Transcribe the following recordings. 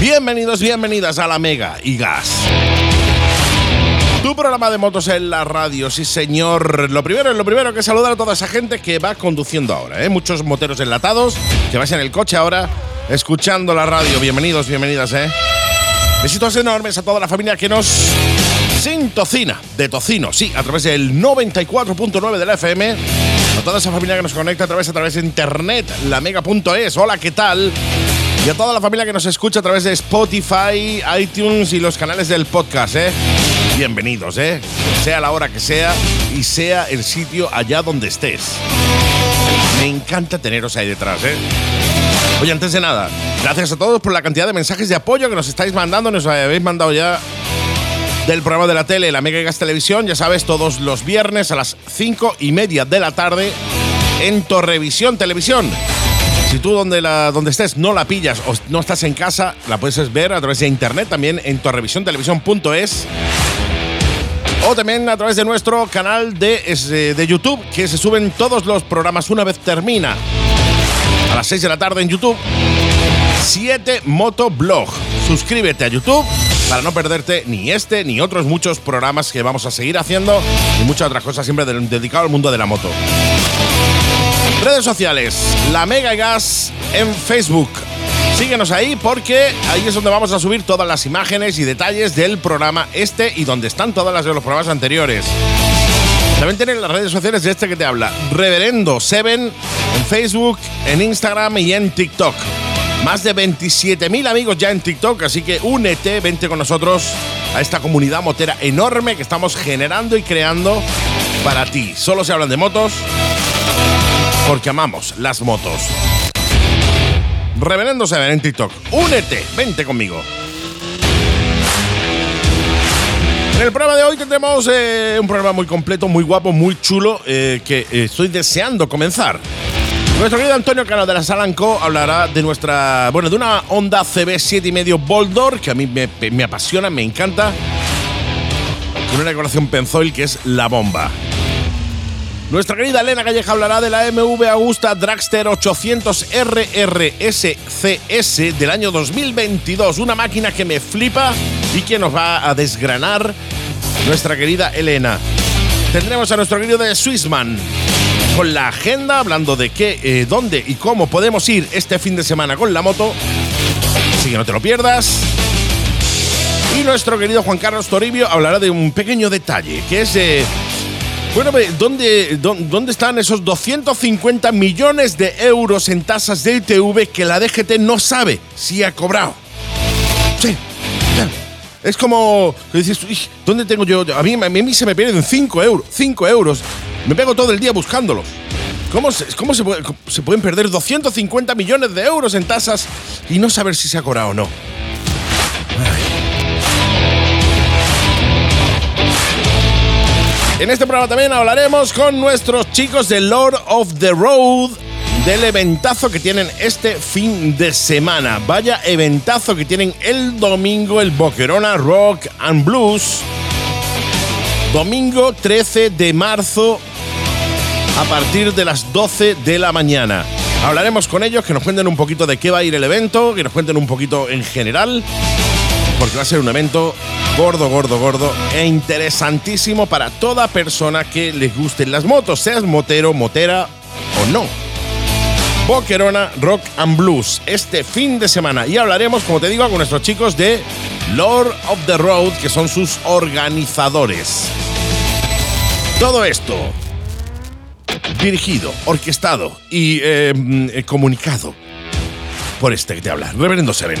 Bienvenidos, bienvenidas a la Mega y Gas. Tu programa de motos en la radio, sí señor. Lo primero, lo primero que saludar a toda esa gente que va conduciendo ahora, ¿eh? Muchos moteros enlatados, que vais en el coche ahora, escuchando la radio. Bienvenidos, bienvenidas, ¿eh? Besitos enormes a toda la familia que nos sin tocina, de tocino, sí, a través del 94.9 de la FM. A toda esa familia que nos conecta a través, a través de internet, lamega.es. Hola, ¿qué tal? Y a toda la familia que nos escucha a través de Spotify, iTunes y los canales del podcast, ¿eh? Bienvenidos, ¿eh? Sea la hora que sea y sea el sitio allá donde estés. Me encanta teneros ahí detrás, ¿eh? Oye, antes de nada, gracias a todos por la cantidad de mensajes de apoyo que nos estáis mandando. Nos habéis mandado ya del programa de la tele, la Mega Gas Televisión, ya sabes, todos los viernes a las cinco y media de la tarde en Torrevisión Televisión. Si tú donde, la, donde estés no la pillas o no estás en casa, la puedes ver a través de internet también en torrevisiontelevisión.es o también a través de nuestro canal de, eh, de YouTube, que se suben todos los programas una vez termina. A las 6 de la tarde en YouTube, 7 Motoblog. Suscríbete a YouTube para no perderte ni este ni otros muchos programas que vamos a seguir haciendo y muchas otras cosas siempre dedicado al mundo de la moto. Redes sociales, la Mega Gas en Facebook. Síguenos ahí porque ahí es donde vamos a subir todas las imágenes y detalles del programa este y donde están todas las de los programas anteriores. También tienen las redes sociales de este que te habla, Reverendo Seven, en Facebook, en Instagram y en TikTok. Más de 27.000 amigos ya en TikTok, así que únete, vente con nosotros a esta comunidad motera enorme que estamos generando y creando para ti. Solo se hablan de motos porque amamos las motos. Reverendo Seven en TikTok. Únete, vente conmigo. En el programa de hoy tendremos eh, un programa muy completo, muy guapo, muy chulo, eh, que eh, estoy deseando comenzar. Nuestro querido Antonio Cano de la Salanco hablará de nuestra, bueno, de una Honda CB 7,5 Boldor que a mí me, me apasiona, me encanta, con una decoración Penzoil que es la bomba. Nuestra querida Elena Calleja hablará de la MV Augusta Dragster 800 RRSCS del año 2022, una máquina que me flipa y que nos va a desgranar nuestra querida Elena. Tendremos a nuestro querido de Swissman con la agenda hablando de qué, eh, dónde y cómo podemos ir este fin de semana con la moto. Así que no te lo pierdas. Y nuestro querido Juan Carlos Toribio hablará de un pequeño detalle, que es eh, bueno, ¿dónde, ¿dónde están esos 250 millones de euros en tasas de ITV que la DGT no sabe si ha cobrado? Sí. Es como dices, ¿dónde tengo yo? A mí, a mí se me pierden 5 euros. 5 euros. Me pego todo el día buscándolos. ¿Cómo, se, cómo se, se pueden perder 250 millones de euros en tasas y no saber si se ha cobrado o no? En este programa también hablaremos con nuestros chicos de Lord of the Road del eventazo que tienen este fin de semana. Vaya eventazo que tienen el domingo el Boquerona Rock and Blues. Domingo 13 de marzo a partir de las 12 de la mañana. Hablaremos con ellos, que nos cuenten un poquito de qué va a ir el evento, que nos cuenten un poquito en general, porque va a ser un evento gordo, gordo, gordo e interesantísimo para toda persona que les gusten las motos, seas motero, motera o no. Boquerona Rock and Blues este fin de semana y hablaremos, como te digo, con nuestros chicos de Lord of the Road, que son sus organizadores. Todo esto dirigido, orquestado y eh, comunicado por este que te habla, Reverendo Seven,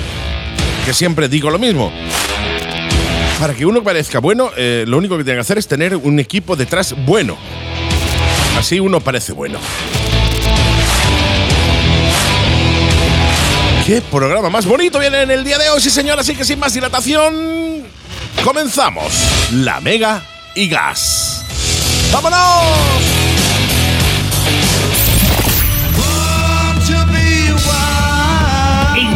que siempre digo lo mismo. Para que uno parezca bueno, eh, lo único que tiene que hacer es tener un equipo detrás bueno. Así uno parece bueno. ¿Qué programa más bonito viene en el día de hoy, sí señor? Así que sin más dilatación, Comenzamos la Mega y Gas. ¡Vámonos!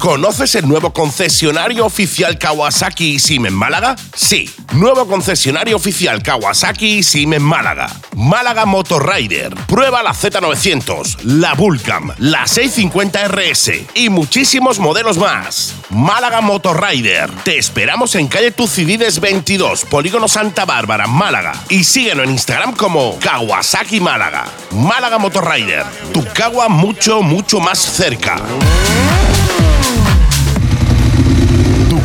¿Conoces el nuevo concesionario oficial Kawasaki SIM en Málaga? Sí, nuevo concesionario oficial Kawasaki SIM en Málaga. Málaga Motorrider. Prueba la Z900, la Vulcam, la 650 RS y muchísimos modelos más. Málaga Motorrider. Te esperamos en calle Tucidides 22, Polígono Santa Bárbara, Málaga. Y síguenos en Instagram como Kawasaki Málaga. Málaga Motorrider. Tu Kawa mucho, mucho más cerca.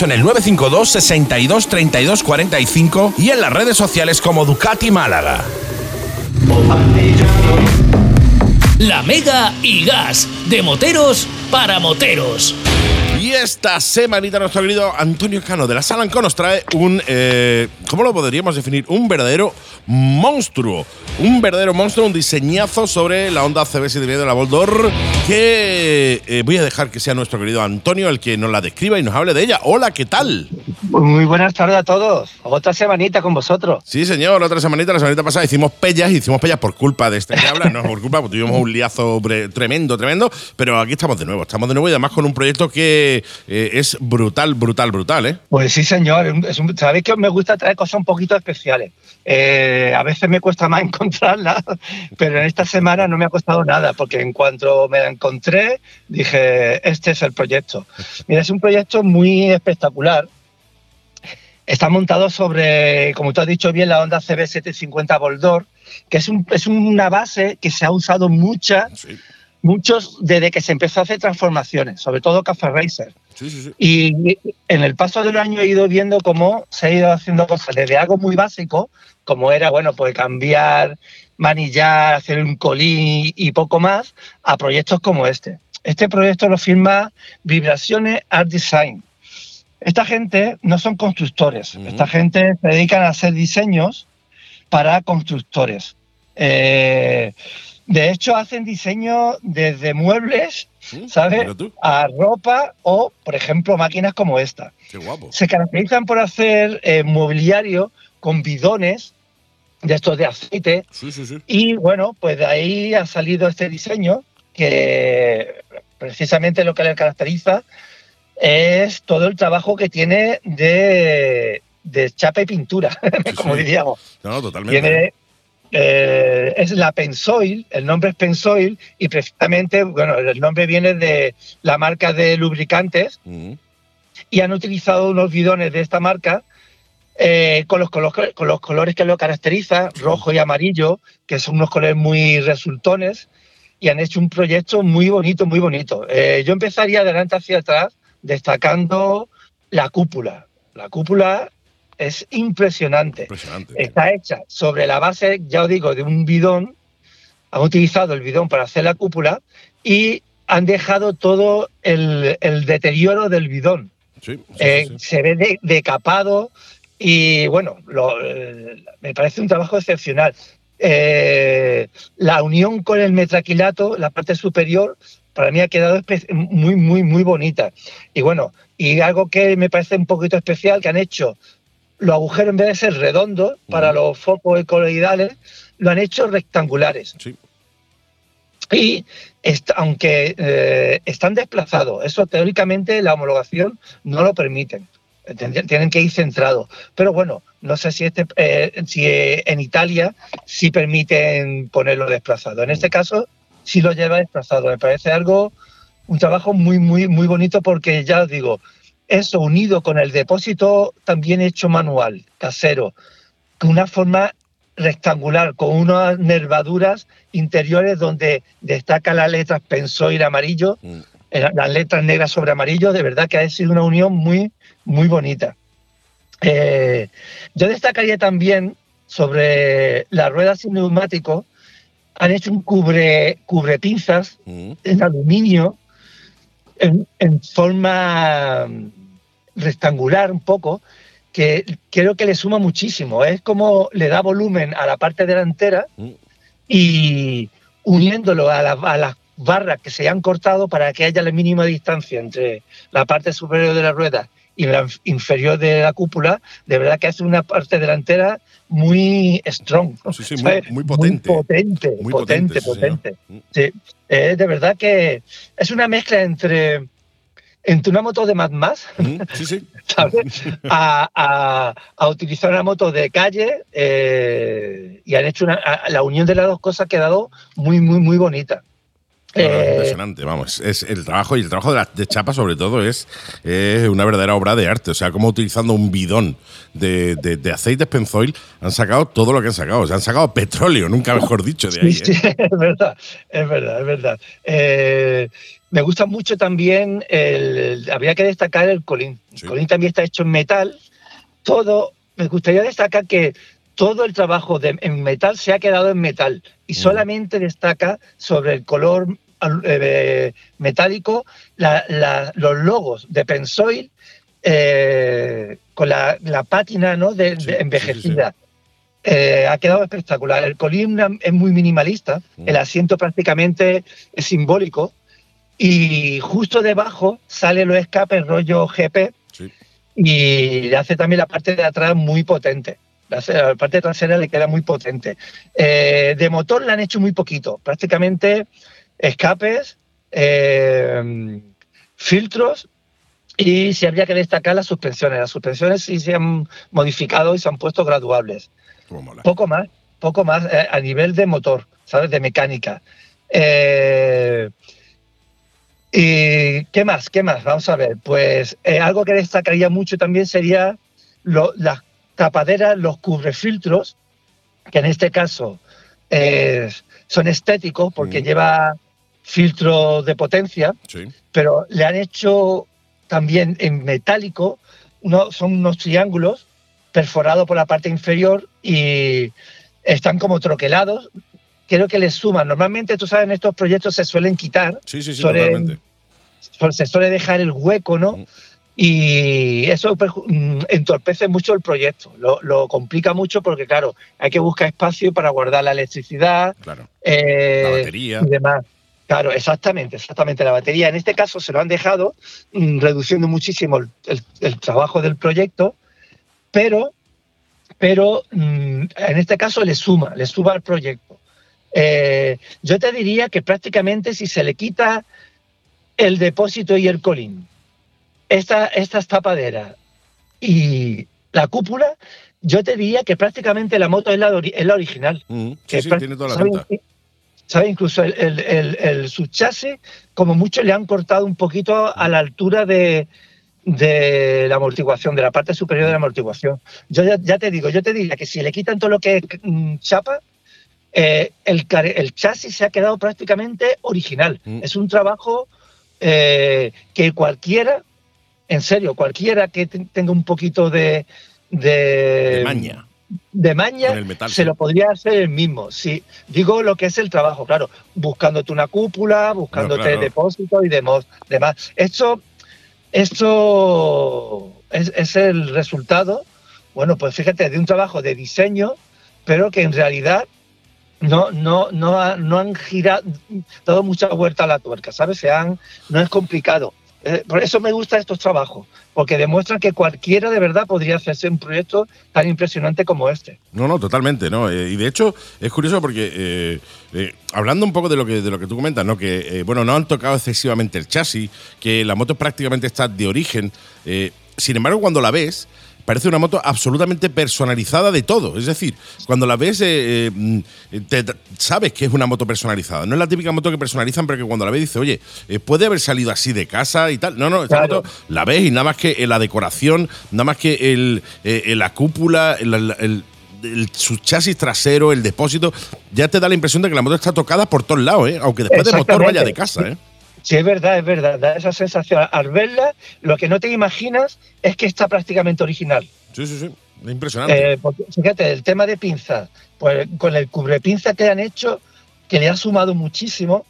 en el 952 62 32 45 y en las redes sociales como Ducati Málaga. La Mega y Gas. De moteros para moteros. Y esta semanita nuestro querido Antonio Cano de la Salanco nos trae un, eh, ¿cómo lo podríamos definir? Un verdadero monstruo. Un verdadero monstruo, un diseñazo sobre la Honda CB7 de la Boldor que eh, voy a dejar que sea nuestro querido Antonio el que nos la describa y nos hable de ella. Hola, ¿qué tal? Muy buenas tardes a todos. Otra semanita con vosotros. Sí, señor, otra semanita. La semanita pasada hicimos pellas, hicimos pellas por culpa de este que habla, no por culpa, porque tuvimos un liazo tremendo, tremendo. Pero aquí estamos de nuevo, estamos de nuevo y además con un proyecto que eh, es brutal, brutal, brutal, ¿eh? Pues sí, señor. Es un- Sabéis que me gusta traer cosas un poquito especiales. Eh, a veces me cuesta más encontrarlas, pero en esta semana no me ha costado nada, porque en cuanto me la encontré, dije, este es el proyecto. Mira, es un proyecto muy espectacular. Está montado sobre, como tú has dicho bien, la Honda CB750 Boldor, que es, un- es una base que se ha usado mucha, Sí, muchos desde que se empezó a hacer transformaciones, sobre todo Café Racer. sí, sí. sí. Y en el paso de los años he ido viendo cómo se ha ido haciendo cosas desde algo muy básico, como era, bueno, pues cambiar, manillar, hacer un colín y poco más, a proyectos como este. Este proyecto lo firma Vibraciones Art Design. Esta gente no son constructores, esta gente se dedican a hacer diseños para constructores. Eh, de hecho, hacen diseños desde muebles, ¿sabes? a ropa o, por ejemplo, máquinas como esta. Qué guapo. Se caracterizan por hacer eh, mobiliario con bidones de estos de aceite Sí, sí, sí. y bueno, pues de ahí ha salido este diseño que precisamente lo que le caracteriza es todo el trabajo que tiene de, de chapa y pintura, como diríamos. No, no, totalmente. Tiene, eh, es la Pensoil, el nombre es Pensoil y precisamente, bueno, el nombre viene de la marca de lubricantes Mm, y han utilizado unos bidones de esta marca eh, con, los, colo- con los colores que lo caracterizan, rojo y amarillo, que son unos colores muy resultones, y han hecho un proyecto muy bonito, muy bonito. Eh, yo empezaría de adelante hacia atrás destacando la cúpula. La cúpula es impresionante. Impresionante. Está hecha sobre la base, ya os digo, de un bidón. Han utilizado el bidón para hacer la cúpula y han dejado todo el, el deterioro del bidón. Sí, sí, Eh, sí. Se ve de- decapado y bueno, lo- eh, me parece un trabajo excepcional. Eh, la unión con el metraquilato, la parte superior, para mí ha quedado muy, muy, muy bonita. Y bueno, y algo que me parece un poquito especial, que han hecho los agujeros en vez de ser redondos para los focos coloidales, lo han hecho rectangulares. Sí. Y est- aunque eh, están desplazados, eso teóricamente la homologación no lo permiten. Tendrían- Tienen que ir centrados. Pero bueno, no sé si, este, eh, si eh, en Italia sí permiten ponerlo desplazado. En este caso sí lo lleva desplazado. Me parece algo, un trabajo muy, muy, muy bonito porque ya os digo, eso unido con el depósito también hecho manual, casero, con una forma rectangular, con unas nervaduras interiores donde destaca las letras pensoil amarillo, Mm. las letras negras sobre amarillo, de verdad que ha sido una unión muy, muy bonita. Eh, yo destacaría también sobre las ruedas sin neumático, han hecho un cubre, cubre pinzas Mm. en aluminio en, en forma rectangular un poco, que creo que le suma muchísimo. Es como le da volumen a la parte delantera Mm. y uniéndolo a, la- a las barras que se han cortado para que haya la mínima distancia entre la parte superior de la rueda y la inf- inferior de la cúpula, de verdad que hace una parte delantera muy strong. Sí, sí, muy- muy potente. Muy potente, Muy potente, potente, potente. Mm. Sí, eh, de verdad que es una mezcla entre, entre una moto de Mad Sí, sí. ¿sabes? A, a- a utilizar una moto de calle eh, y han hecho una, a- la unión de las dos cosas ha quedado muy, muy, muy bonita. Eh, impresionante, vamos. Es el trabajo y el trabajo de, la, de Chapa, sobre todo, es, es una verdadera obra de arte. O sea, como utilizando un bidón de, de, de aceite Penzoil han sacado todo lo que han sacado. O sea, han sacado petróleo, nunca mejor dicho, de ahí. Sí, ¿eh? sí, es verdad, es verdad, es verdad. Eh, me gusta mucho también, el, habría que destacar el colín. Sí. El colín también está hecho en metal. Todo, me gustaría destacar que todo el trabajo de, en metal se ha quedado en metal y Mm. solamente destaca sobre el color eh, metálico la- la- los logos de Pensoil eh, con la, la pátina ¿no? de, Sí, de sí, sí, envejecida. Eh, ha quedado espectacular. El column es muy minimalista, Mm. el asiento prácticamente es simbólico y justo debajo sale los escapes rollo GP Sí. y le hace también la parte de atrás muy potente. La, parte trasera le queda muy potente. Eh, de motor le han hecho muy poquito, prácticamente escapes, eh, filtros y si habría que destacar las suspensiones. Las suspensiones sí se han modificado y se han puesto graduables poco más, poco más eh, a nivel de motor, ¿sabes? De mecánica. Eh, ¿Y qué más? ¿Qué más? Vamos a ver. Pues eh, algo que destacaría mucho también sería lo- las tapaderas, los cubrefiltros, que en este caso eh, son estéticos porque Mm. lleva filtros de potencia, Sí. pero le han hecho también en metálico, uno- son unos triángulos perforados por la parte inferior y están como troquelados. Creo que les suman. Normalmente, tú sabes, en estos proyectos se suelen quitar, Sí, sí, sí, Suelen- se suele dejar el hueco, ¿no? Mm. Y eso perju- mm, entorpece mucho el proyecto, lo, lo complica mucho porque, claro, hay que buscar espacio para guardar la electricidad, Claro. eh, La batería. y demás. Claro, exactamente, exactamente. La batería en este caso se lo han dejado, mm, reduciendo muchísimo el, el- el trabajo del proyecto, pero, pero en este caso le suma, le suma al proyecto. Eh, yo te diría que prácticamente si se le quita el depósito y el colín, esta, estas tapaderas y la cúpula, yo te diría que prácticamente la moto es la, es la original. Mm, Que Sí, sí, tiene toda la ¿sabe- pinta. ¿Sabe? Incluso el, el, el, el subchasis, como mucho, le han cortado un poquito a la altura de, de la amortiguación, de la parte superior de la amortiguación. Yo ya, ya te digo, yo te diría que si le quitan todo lo que es mm, chapa, eh, el, el chasis se ha quedado prácticamente original. Mm. Es un trabajo eh, que cualquiera, en serio, cualquiera que te- tenga un poquito de, de, De maña. de maña metal, se sí. lo podría hacer el mismo. Sí, digo lo que es el trabajo, claro, buscándote una cúpula, buscándote claro. depósito y demás. Esto, esto es, es el resultado, bueno, pues fíjate, de un trabajo de diseño, pero que en realidad no, no, no, no han girado, dado mucha vuelta a la tuerca, ¿sabes? Se han, no es complicado. Eh, por eso me gustan estos trabajos, porque demuestran que cualquiera de verdad podría hacerse un proyecto tan impresionante como este. No, no, totalmente, ¿no? Eh, y de hecho, es curioso porque, eh, hablando un poco de lo que, de lo que tú comentas, ¿no? Que, bueno, no han tocado excesivamente el chasis, que la moto prácticamente está de origen. sin embargo, cuando la ves, parece una moto absolutamente personalizada de todo. Es decir, cuando la ves, eh, eh, te- te- sabes que es una moto personalizada. No es la típica moto que personalizan, pero que cuando la ves dices, oye, eh, puede haber salido así de casa y tal. No, no, esta Claro. moto la ves y nada más que eh, la decoración, nada más que el, la cúpula, el- el- su chasis trasero, el depósito, ya te da la impresión de que la moto está tocada por todos lados, ¿eh? aunque después de motor vaya de casa. ¿eh? Sí, es verdad, es verdad. Da esa sensación. Al verla, lo que no te imaginas es que está prácticamente original. Sí, sí, sí. Es impresionante. Eh, porque, fíjate, el tema de pinzas, pues con el cubrepinza que han hecho, que le ha sumado muchísimo,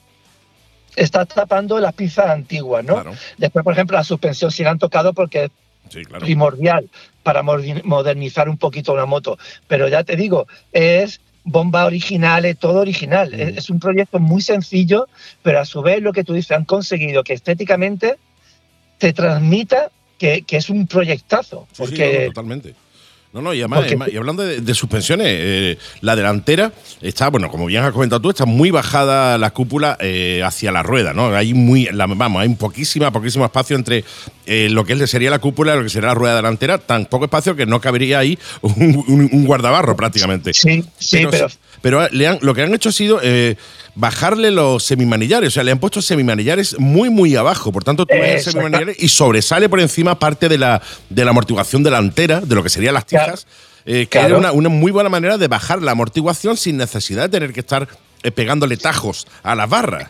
está tapando las pinzas antiguas, ¿no? Claro. Después, por ejemplo, la suspensión sí la han tocado porque es Sí, claro. primordial para modernizar un poquito una moto. Pero ya te digo, es bomba original, es todo original. Es, es un proyecto muy sencillo, pero a su vez lo que tú dices, han conseguido que estéticamente te transmita que, que es un proyectazo. Sí, Porque totalmente. No, no, y además, además, y hablando de, de suspensiones, eh, la delantera está, bueno, como bien has comentado tú, está muy bajada la cúpula eh, hacia la rueda, ¿no? Hay muy, la- vamos, hay un poquísima, poquísimo espacio entre eh, lo que sería la cúpula y lo que sería la rueda delantera, tan poco espacio que no cabería ahí un, un- un guardabarro prácticamente. sí, sí, pero, pero le han- lo que han hecho ha sido eh, bajarle los semimanillares. O sea, le han puesto semimanillares muy, muy abajo. Por tanto, tú ves el semimanillares y sobresale por encima parte de la, de la amortiguación delantera, de lo que serían las Claro. tijas. eh, que Claro. era una, una muy buena manera de bajar la amortiguación sin necesidad de tener que estar eh, pegándole tajos a las barras.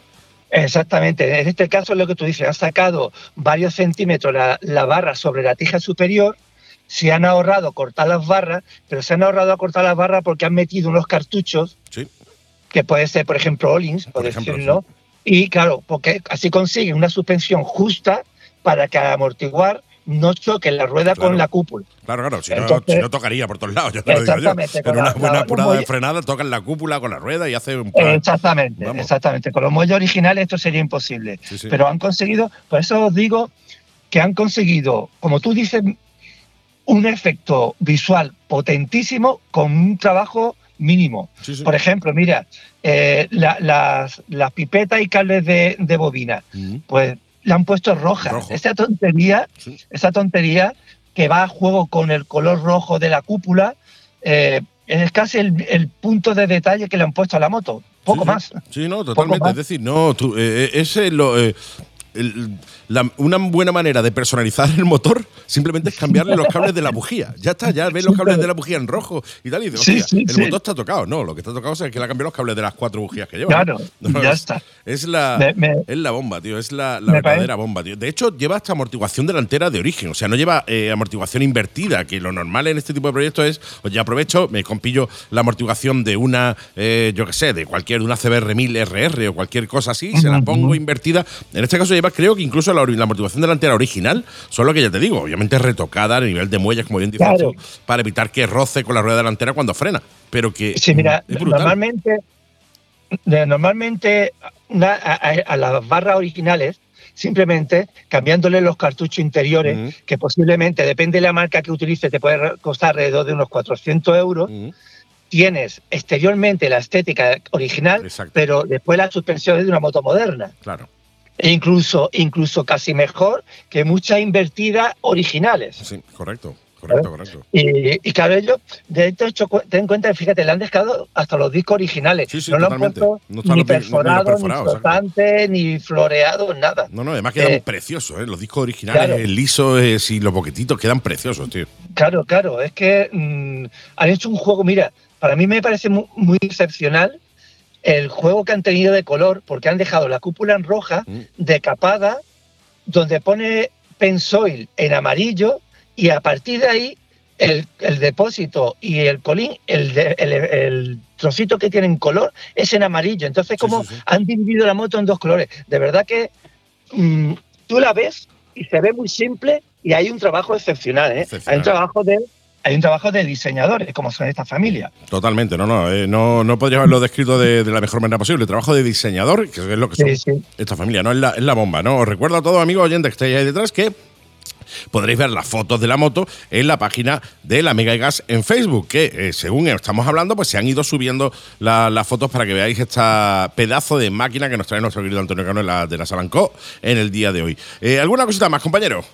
Exactamente. En este caso es lo que tú dices, han sacado varios centímetros la, la barra sobre la tija superior, se han ahorrado cortar las barras, pero se han ahorrado a cortar las barras porque han metido unos cartuchos, Sí. que puede ser, por ejemplo, Olins, por, Por ejemplo, decirlo, y claro, porque así consiguen una suspensión justa para que al amortiguar no choque la rueda Claro. con la cúpula. Claro, claro, si, no, Entonces- si no tocaría por todos lados, ya te lo digo yo. Con una buena apurada de frenada, tocan la cúpula con la rueda y hace un plan. Exactamente, Vamos. exactamente. Con los muelles originales esto sería imposible. Sí, sí. Pero han conseguido, por eso os digo que han conseguido, como tú dices, un efecto visual potentísimo con un trabajo mínimo. Sí, sí. Por ejemplo, mira, eh, la- las, las pipetas y cables de, de bobina, Mm. pues le han puesto. Rojo. Esa tontería, Sí. esa tontería que va a juego con el color rojo de la cúpula, eh, es casi el, el punto de detalle que le han puesto a la moto. Poco más. Sí, no, totalmente. Es decir, no, tú, eh, eh, ese es lo. El- la- una buena manera de personalizar el motor simplemente es cambiarle los cables de la bujía. Ya está, ya ves los cables de la bujía en rojo y tal. Y dices, Sí, sí, el sí. motor está tocado. No, lo que está tocado es que le ha cambiado los cables de las cuatro bujías que lleva. Claro, No, ya es, está. Es la, Me- me- es la bomba, tío. Es la, verdadera bomba, tío. De hecho, lleva hasta amortiguación delantera de origen. O sea, no lleva eh, amortiguación invertida, que lo normal en este tipo de proyectos es, oye, aprovecho, me compillo la amortiguación de una, eh, yo qué sé, de cualquier, de una CBR 1000 RR o cualquier cosa así, se la pongo invertida. En este caso creo que incluso la, la amortiguación delantera original, solo que ya te digo, obviamente retocada a nivel de muelles, como bien dices Claro. para evitar que roce con la rueda delantera cuando frena. Pero que Sí, mira, es normalmente, normalmente a, a- a las barras originales, simplemente cambiándole los cartuchos interiores, Ujú. que posiblemente, depende de la marca que utilices, te puede costar alrededor de unos 400 euros, Ujú. tienes exteriormente la estética original, Exacto. pero después la suspensión es de una moto moderna. Claro. E incluso, incluso casi mejor que muchas invertidas originales. Sí, correcto. Correcto, correcto. Y, y claro, ellos, de hecho, ten en cuenta, fíjate, le han dejado hasta los discos originales. Sí, sí, no lo han puesto No ni no- ni perforados, ni floreados, nada. No, no, además quedan Eh, preciosos, ¿eh? Los discos originales, claro. lisos eh, y los boquetitos quedan preciosos, tío. Claro, claro, es que mm, han hecho un juego, mira, para mí me parece mu- muy, excepcional el juego que han tenido de color, porque han dejado la cúpula en roja, Mm. decapada, donde pone pensoil en amarillo, y a partir de ahí el, el depósito y el colín, el, de- el- el trocito que tiene en color es en amarillo. Entonces, como sí, sí. han dividido la moto en dos colores. De verdad que mm, tú la ves y se ve muy simple y hay un trabajo excepcional. ¿eh? Excepcional. Hay un trabajo de hay un trabajo de diseñadores, como son esta familia. Totalmente, no, no, eh, no, no podría haberlo descrito de, de la mejor manera posible. Trabajo de diseñador, que es lo que son Sí, sí. esta familia, ¿no? Es la, es la bomba, ¿no? Os recuerdo a todos, amigos oyentes que estáis ahí detrás, que podréis ver las fotos de la moto en la página de la Mega y Gas en Facebook, que eh, según estamos hablando, pues se han ido subiendo la- las fotos para que veáis esta pedazo de máquina que nos trae nuestro querido Antonio Cano de la, de la Salancó en el día de hoy. Eh, ¿Alguna cosita más, compañero?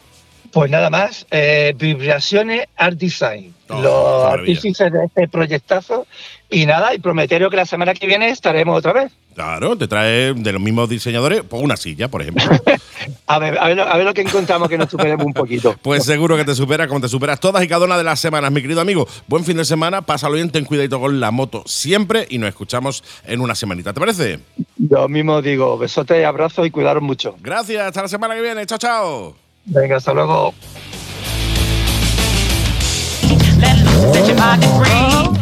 Pues nada más, eh, Vibraciones Art Design, Oh, los artífices de este proyectazo. Y nada, y prometeros que la semana que viene estaremos otra vez. Claro, te trae de los mismos diseñadores pues una silla, por ejemplo. A ver, a ver, lo- a ver lo que encontramos que nos superemos un poquito. Pues seguro que te supera como te superas todas y cada una de las semanas, mi querido amigo. Buen fin de semana, pásalo bien, ten cuidadito con la moto siempre y nos escuchamos en una semanita. ¿Te parece? Yo mismo digo, besote y abrazos y cuidaros mucho. Gracias, hasta la semana que viene. Chao, chao. Venga, hasta luego.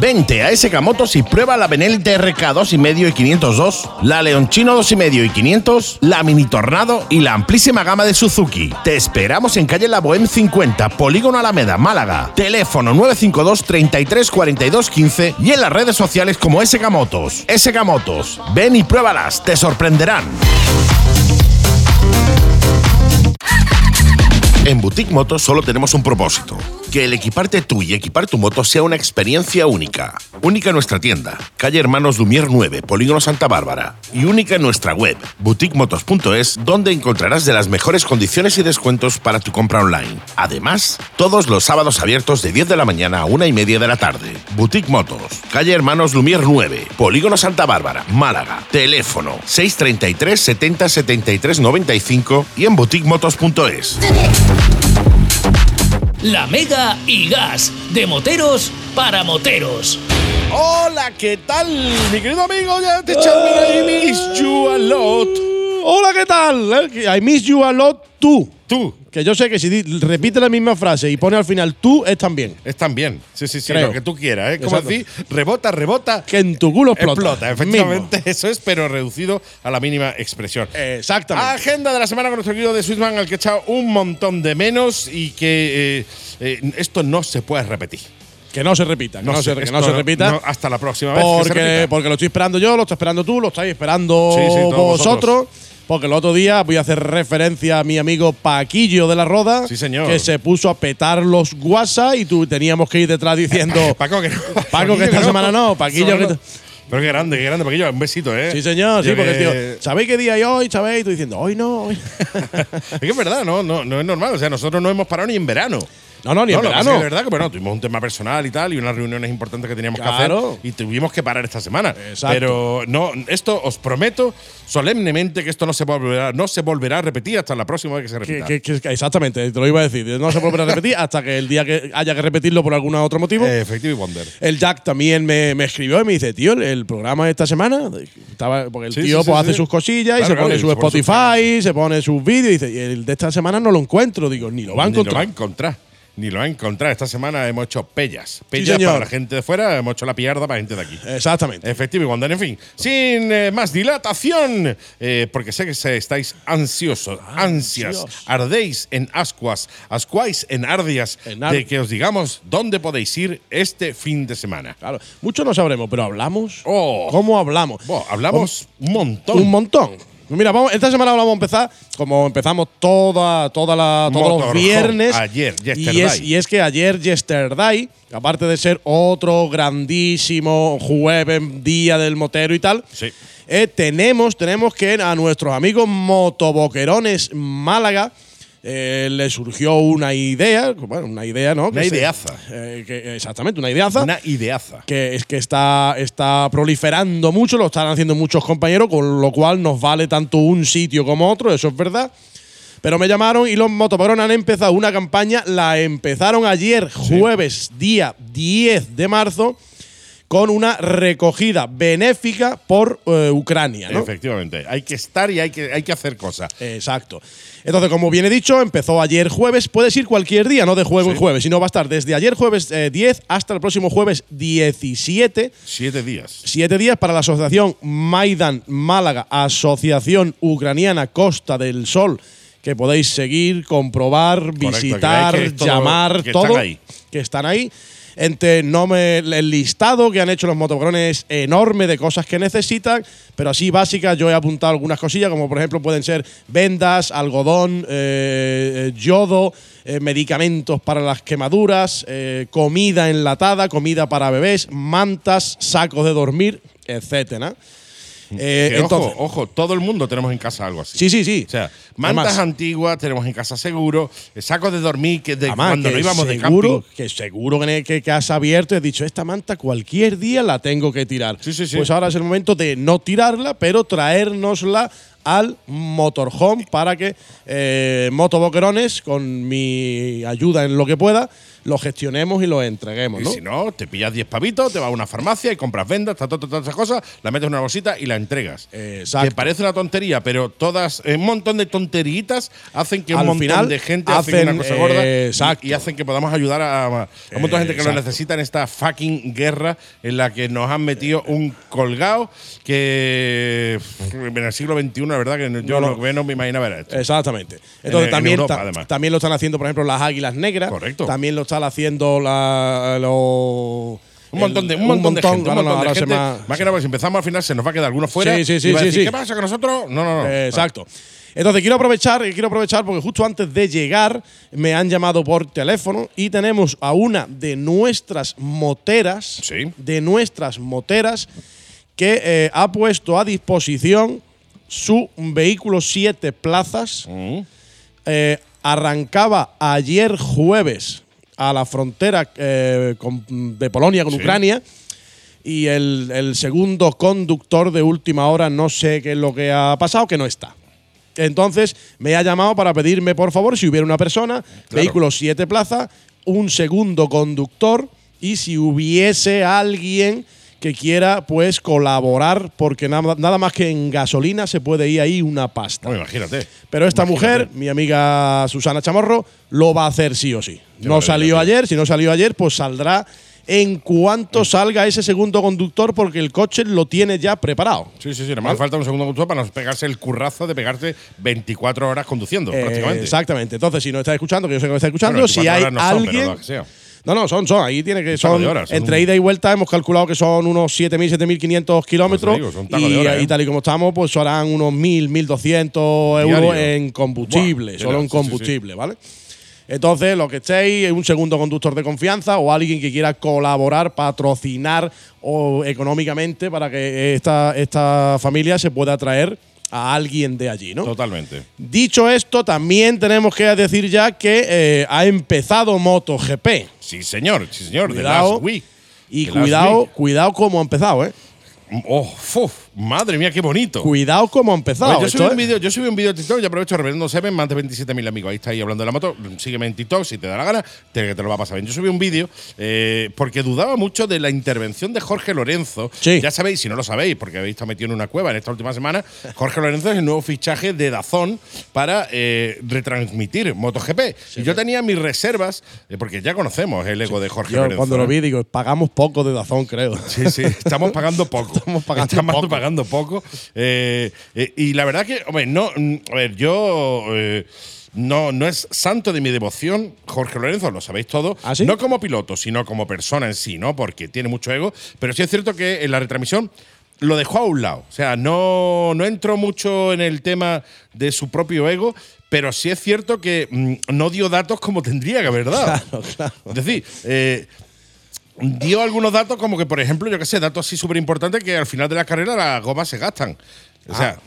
Vente a SK Motos y prueba la Benelli RK 2,5 y 502, la Leonchino 2,5 y 500, la Mini Tornado y la amplísima gama de Suzuki. Te esperamos en calle La Bohem 50, Polígono Alameda, Málaga. Teléfono 952 33 42 15 y en las redes sociales como SK Motos. SK Motos. Ven y pruébalas, te sorprenderán. En Boutique Motos solo tenemos un propósito, que el equiparte tú y equipar tu moto sea una experiencia única. Única en nuestra tienda, calle Hermanos Lumier 9, Polígono Santa Bárbara. Y única en nuestra web, boutiquemotos.es, donde encontrarás de las mejores condiciones y descuentos para tu compra online. Además, todos los sábados abiertos de 10 de la mañana a 1 y media de la tarde. Boutique Motos, calle Hermanos Lumier 9, Polígono Santa Bárbara, Málaga. Teléfono 633 70 73 95 y en boutiquemotos.es. La Mega y Gas, de moteros para moteros. Hola, ¿qué tal? Mi querido amigo, ya te I miss you a lot. Hola, ¿qué tal? I miss you a lot, tú. Tú. Que yo sé que si repite la misma frase y pone al final tú, es también. Están bien. Sí, sí, sí, Creo. lo que tú quieras, ¿eh? Como así, rebota, rebota. Que en tu culo explota. Explota, efectivamente, eso es, pero reducido a la mínima expresión. Exactamente. Agenda de la semana con nuestro querido de Swissman, al que he echado un montón de menos y que eh, eh, esto no se puede repetir. que no se repita. Que no, se, que esto no se repita. no, hasta la próxima vez. que se porque, porque lo estoy esperando yo, lo estoy esperando tú, lo estáis esperando Sí, sí, vosotros. vosotros. Porque el otro día voy a hacer referencia a mi amigo Paquillo de la Roda. Sí, señor. Que se puso a petar los WhatsApp y tú teníamos que ir detrás diciendo. Paco, que no. Paco, que esta no. semana no, Paquillo, que. Pero qué grande, qué grande, Paquillo. Un besito, ¿eh? Sí, señor, sí, porque que- tío, ¿sabéis qué día hay hoy? ¿Sabéis? Y tú diciendo, hoy no, hoy. es que es verdad, no, no, no es normal. O sea, nosotros no hemos parado ni en verano. No, no, ni No, en verano. es verdad que bueno, tuvimos un tema personal y tal, y unas reuniones importantes que teníamos que hacer y tuvimos que parar esta semana. Exacto. Pero no, esto os prometo solemnemente que esto no se volverá, no se volverá a repetir hasta la próxima vez que se repita. que- que- que- exactamente, te lo iba a decir. No se volverá a repetir hasta que el día que haya que repetirlo por algún otro motivo. Effective Wonder. El Jack también me, me escribió y me dice, tío, el, el programa de esta semana, estaba, porque el Sí, tío sí, pues, sí. hace sus cosillas y Claro, se pone su Spotify, se pone sus vídeos y dice, y el de esta semana no lo encuentro. Digo, ni lo va a Ni lo va a encontrar. Ni lo va a encontrar. Esta semana hemos hecho pellas. Pellas señor. para la gente de fuera, hemos hecho la piarda para la gente de aquí. Exactamente. Efectivo, Wonder. En fin, sin eh, más dilatación, eh, porque sé que se- estáis ansiosos, ansias, Ansiosos. ardéis en ascuas, ascuáis en ardias, En ar- de que os digamos dónde podéis ir este fin de semana. Claro, mucho no sabremos, pero hablamos. Oh. ¿Cómo hablamos? Hablamos un montón. Un montón. Mira, vamos, esta semana vamos a empezar, como empezamos toda, toda la, todos los viernes. Ayer, y es, yesterday. y es que ayer, Yesterday, aparte de ser otro grandísimo jueves, día del motero y tal, Sí. eh, tenemos, tenemos que a nuestros amigos motoboquerones Málaga eh, le surgió una idea, bueno, una idea, ¿no? Una Que se- ideaza. eh, que- exactamente, una ideaza Una ideaza. que es que está, está proliferando mucho, lo están haciendo muchos compañeros, con lo cual nos vale tanto un sitio como otro, eso es verdad. Pero me llamaron y los motoparones han empezado una campaña, la empezaron ayer, jueves, día 10 de marzo, con una recogida benéfica por eh, Ucrania. ¿no? Efectivamente. Hay que estar y hay que, hay que hacer cosas. Exacto. Entonces, como bien he dicho, empezó ayer jueves. Puedes ir cualquier día, no de juego en Sí. jueves, sino va a estar desde ayer jueves eh, 10 hasta el próximo jueves 17. Siete días. Siete días para la asociación Maidan Málaga, Asociación Ucraniana Costa del Sol, que podéis seguir, comprobar, visitar, que todo- llamar, que todo. están ahí. Que están ahí. Entre no me- el listado que han hecho los motocrones es enorme de cosas que necesitan, pero así básicas yo he apuntado algunas cosillas, como por ejemplo pueden ser vendas, algodón, eh, eh, yodo, eh, medicamentos para las quemaduras, comida enlatada, comida para bebés, mantas, sacos de dormir, etcétera. Eh, Que, entonces, ojo, ojo, todo el mundo tenemos en casa algo así. sí, sí, sí. O sea, mantas Además- antiguas tenemos en casa seguro, sacos de dormir que de Además, cuando que no íbamos de seguro, camping. que seguro que, que, que has abierto y has dicho, esta manta cualquier día la tengo que tirar. Sí, sí, sí. Pues ahora es el momento de no tirarla, pero traérnosla al motorhome para que eh, Motoboquerones, con mi ayuda en lo que pueda, lo gestionemos y lo entreguemos. Y ¿no? si no, te pillas 10 pavitos, te vas a una farmacia y compras vendas, ta, ta, ta, todas esas cosas, la metes en una bolsita y la entregas. Exacto. Que parece una tontería, pero todas, eh, un montón de tonteritas hacen que un Al montón final de gente hace hacen, una cosa gorda y- exacto. y, hacen que podamos ayudar a, a un montón de gente que lo necesita en esta fucking guerra en la que nos han metido un colgado que en el siglo XXI, la verdad, que yo No, no. me imaginaba era esto. Exactamente. Entonces en también, Europa, ta- también lo están haciendo, por ejemplo, las águilas negras. Correcto. También lo están haciendo la, los. Un montón de, un montón de gente. Un no, de Más que nada, si empezamos al final se nos va a quedar alguno fuera. Sí, sí, sí, y va a sí, decir, sí. ¿Qué pasa con nosotros? No, no, no. Eh, exacto. Entonces quiero aprovechar, eh, quiero aprovechar porque justo antes de llegar me han llamado por teléfono y tenemos a una de nuestras moteras, Sí. de nuestras moteras, que eh, ha puesto a disposición su vehículo siete plazas. Mm. Eh, arrancaba ayer jueves a la frontera eh, con- de Polonia con Sí. Ucrania y el, el segundo conductor de última hora no sé qué es lo que ha pasado, que no está. Entonces me ha llamado para pedirme, por favor, si hubiera una persona, vehículo 7 plazas, un segundo conductor y si hubiese alguien que quiera pues colaborar, porque nada, nada más que en gasolina se puede ir ahí una pasta. No, imagínate. Pero esta Imagínate. mujer, mi amiga Susana Chamorro, lo va a hacer sí o sí. No salió ayer, si no salió ayer, pues saldrá en cuanto salga ese segundo conductor, porque el coche lo tiene ya preparado. Sí, sí, sí. Nada más falta un segundo conductor para no pegarse el currazo de pegarse 24 horas conduciendo, Eh, prácticamente. exactamente. Entonces, si no está escuchando, que yo sé que no está escuchando, Bueno, si 24 hay son, No, no, son, son. Ahí tiene que son. horas, son entre un- ida y vuelta hemos calculado que son unos 7.000, 7.500 kilómetros. Pues digo, y, horas, ¿eh? y tal y como estamos, pues serán unos 1.000, 1.200 Diario. euros en combustible. Buah, solo en sí, sí, sí. combustible, ¿vale? Entonces, lo que estéis, un segundo conductor de confianza o alguien que quiera colaborar, patrocinar o económicamente para que esta, esta familia se pueda traer a alguien de allí, ¿no? Totalmente. Dicho esto, también tenemos que decir ya que eh, ha empezado MotoGP. Sí, señor. Sí, señor. The Cuidado. Last Week. Y The Last cuidado, Week. cuidado cómo ha empezado, ¿eh? Oh, fuf, madre mía, qué bonito. Cuidado cómo ha empezado. Pues yo, subí un vídeo, yo subí un vídeo de TikTok, ya aprovecho Reverendo Seven, más de 27.000 amigos. Ahí está ahí hablando de la moto. Sígueme en TikTok si te da la gana, te, te lo va a pasar bien. Yo subí un vídeo eh, porque dudaba mucho de la intervención de Jorge Lorenzo. Sí. Ya sabéis, si no lo sabéis, porque habéis estado metido en una cueva en esta última semana, Jorge Lorenzo es el nuevo fichaje de Dazón para eh, retransmitir MotoGP. y yo tenía mis reservas, eh, porque ya conocemos el ego de Jorge Yo Lorenzo. cuando lo vi digo, pagamos poco de Dazón, creo. Sí, sí, estamos pagando poco. Estamos pagando Estamos poco. pagando poco. Eh, eh, y la verdad que, hombre, no, mm, a ver, yo. eh, no, no es santo de mi devoción, Jorge Lorenzo, lo sabéis todo. ¿Ah, sí? No como piloto, sino como persona en sí, ¿no? Porque tiene mucho ego. Pero sí es cierto que en la retransmisión lo dejó a un lado. O sea, no, no entró mucho en el tema de su propio ego, pero sí es cierto que mm, no dio datos como tendría que haber dado. Claro, claro. Es decir, eh, dio algunos datos como que, por ejemplo, yo qué sé, datos así súper importantes que al final de la carrera las gomas se gastan. O sea,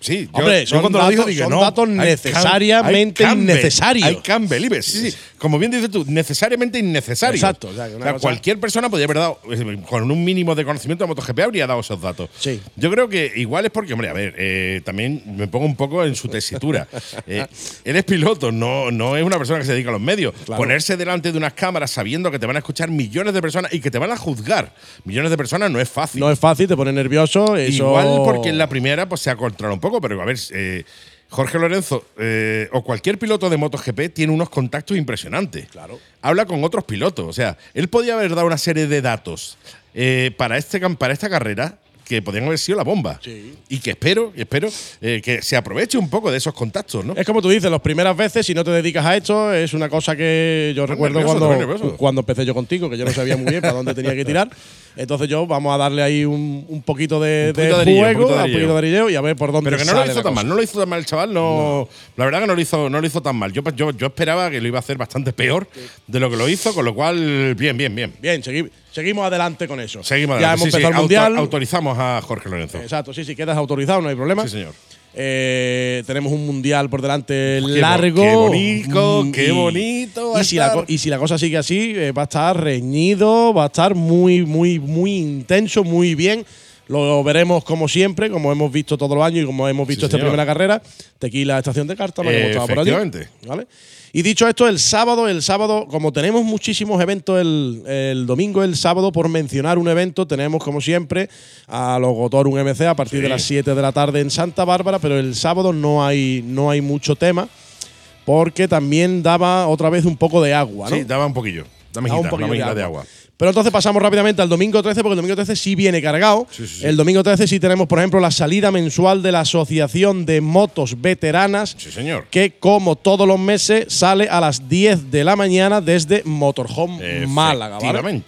sí. yo- Hombre, yo, son cuando lo datos- digo, digo, son no, datos necesariamente can't be- innecesarios. Believe it. Sí, sí. Como bien dices tú, necesariamente innecesarios. Exacto, o sea, cualquier persona podría haber dado, con un mínimo de conocimiento de MotoGP, habría dado esos datos. Sí. Yo creo que igual es porque, hombre, a ver, eh, también me pongo un poco en su tesitura. Eh, él es piloto, no, no es una persona que se dedica a los medios. Ponerse delante de unas cámaras sabiendo que te van a escuchar millones de personas y que te van a juzgar millones de personas no es fácil. No es fácil, te pone nervioso. Eso Igual porque en la primera pues se ha controlado un poco, pero a ver, eh, Jorge Lorenzo eh, o cualquier piloto de MotoGP tiene unos contactos impresionantes. Claro. Habla con otros pilotos. O sea, él podía haber dado una serie de datos eh, para, este, para esta carrera que podrían haber sido la bomba. Sí. Y que espero, espero eh, que se aproveche un poco de esos contactos, ¿no? Es como tú dices, las primeras veces, si no te dedicas a esto, es una cosa que yo recuerdo nervioso, cuando, cuando empecé yo contigo, que yo no sabía muy bien para dónde tenía que tirar. Entonces yo vamos a darle ahí un, un poquito de, Un poquito de de un juego, poquito de un poquito de arilleo y a ver por dónde Pero que no lo hizo tan cosa. mal, no lo hizo tan mal el chaval, no, la verdad que no lo hizo, no lo hizo tan mal. Yo, yo, yo esperaba que lo iba a hacer bastante peor de lo que lo hizo, con lo cual, bien, bien, bien. Bien, segui- seguimos adelante con eso. Seguimos Ya adelante. hemos Sí, sí, empezado el auto- mundial. autorizamos a Jorge Lorenzo. Exacto, sí, sí, quedas autorizado, no hay problema. Sí, señor. Eh, tenemos un mundial por delante largo. qué bonito, Mm, qué bonito va a Y si, la, estar. co- y si la cosa sigue así, eh, va a estar reñido, va a estar muy, muy, muy intenso, muy bien. Lo veremos como siempre, como hemos visto todos los años y como hemos visto Sí, esta señor. primera carrera. Tequila Estación de Carta, que hemos estado por allí. Efectivamente. ¿vale? Y dicho esto, el sábado, el sábado, como tenemos muchísimos eventos el, el domingo, el sábado, por mencionar un evento, tenemos como siempre a los Gotor un MC a partir Sí. de las 7 de la tarde en Santa Bárbara, pero el sábado no hay, no hay mucho tema porque también daba otra vez un poco de agua, ¿no? Sí, daba un poquillo. Dame Daba un una poquillo mejita de agua. Pero entonces pasamos rápidamente al domingo 13, porque el domingo 13 sí viene cargado. Sí, sí, sí. El domingo 13 sí tenemos, por ejemplo, la salida mensual de la Asociación de Motos Veteranas, Sí, señor. que como todos los meses sale a las 10 de la mañana desde Motorhome Málaga. ¿vale?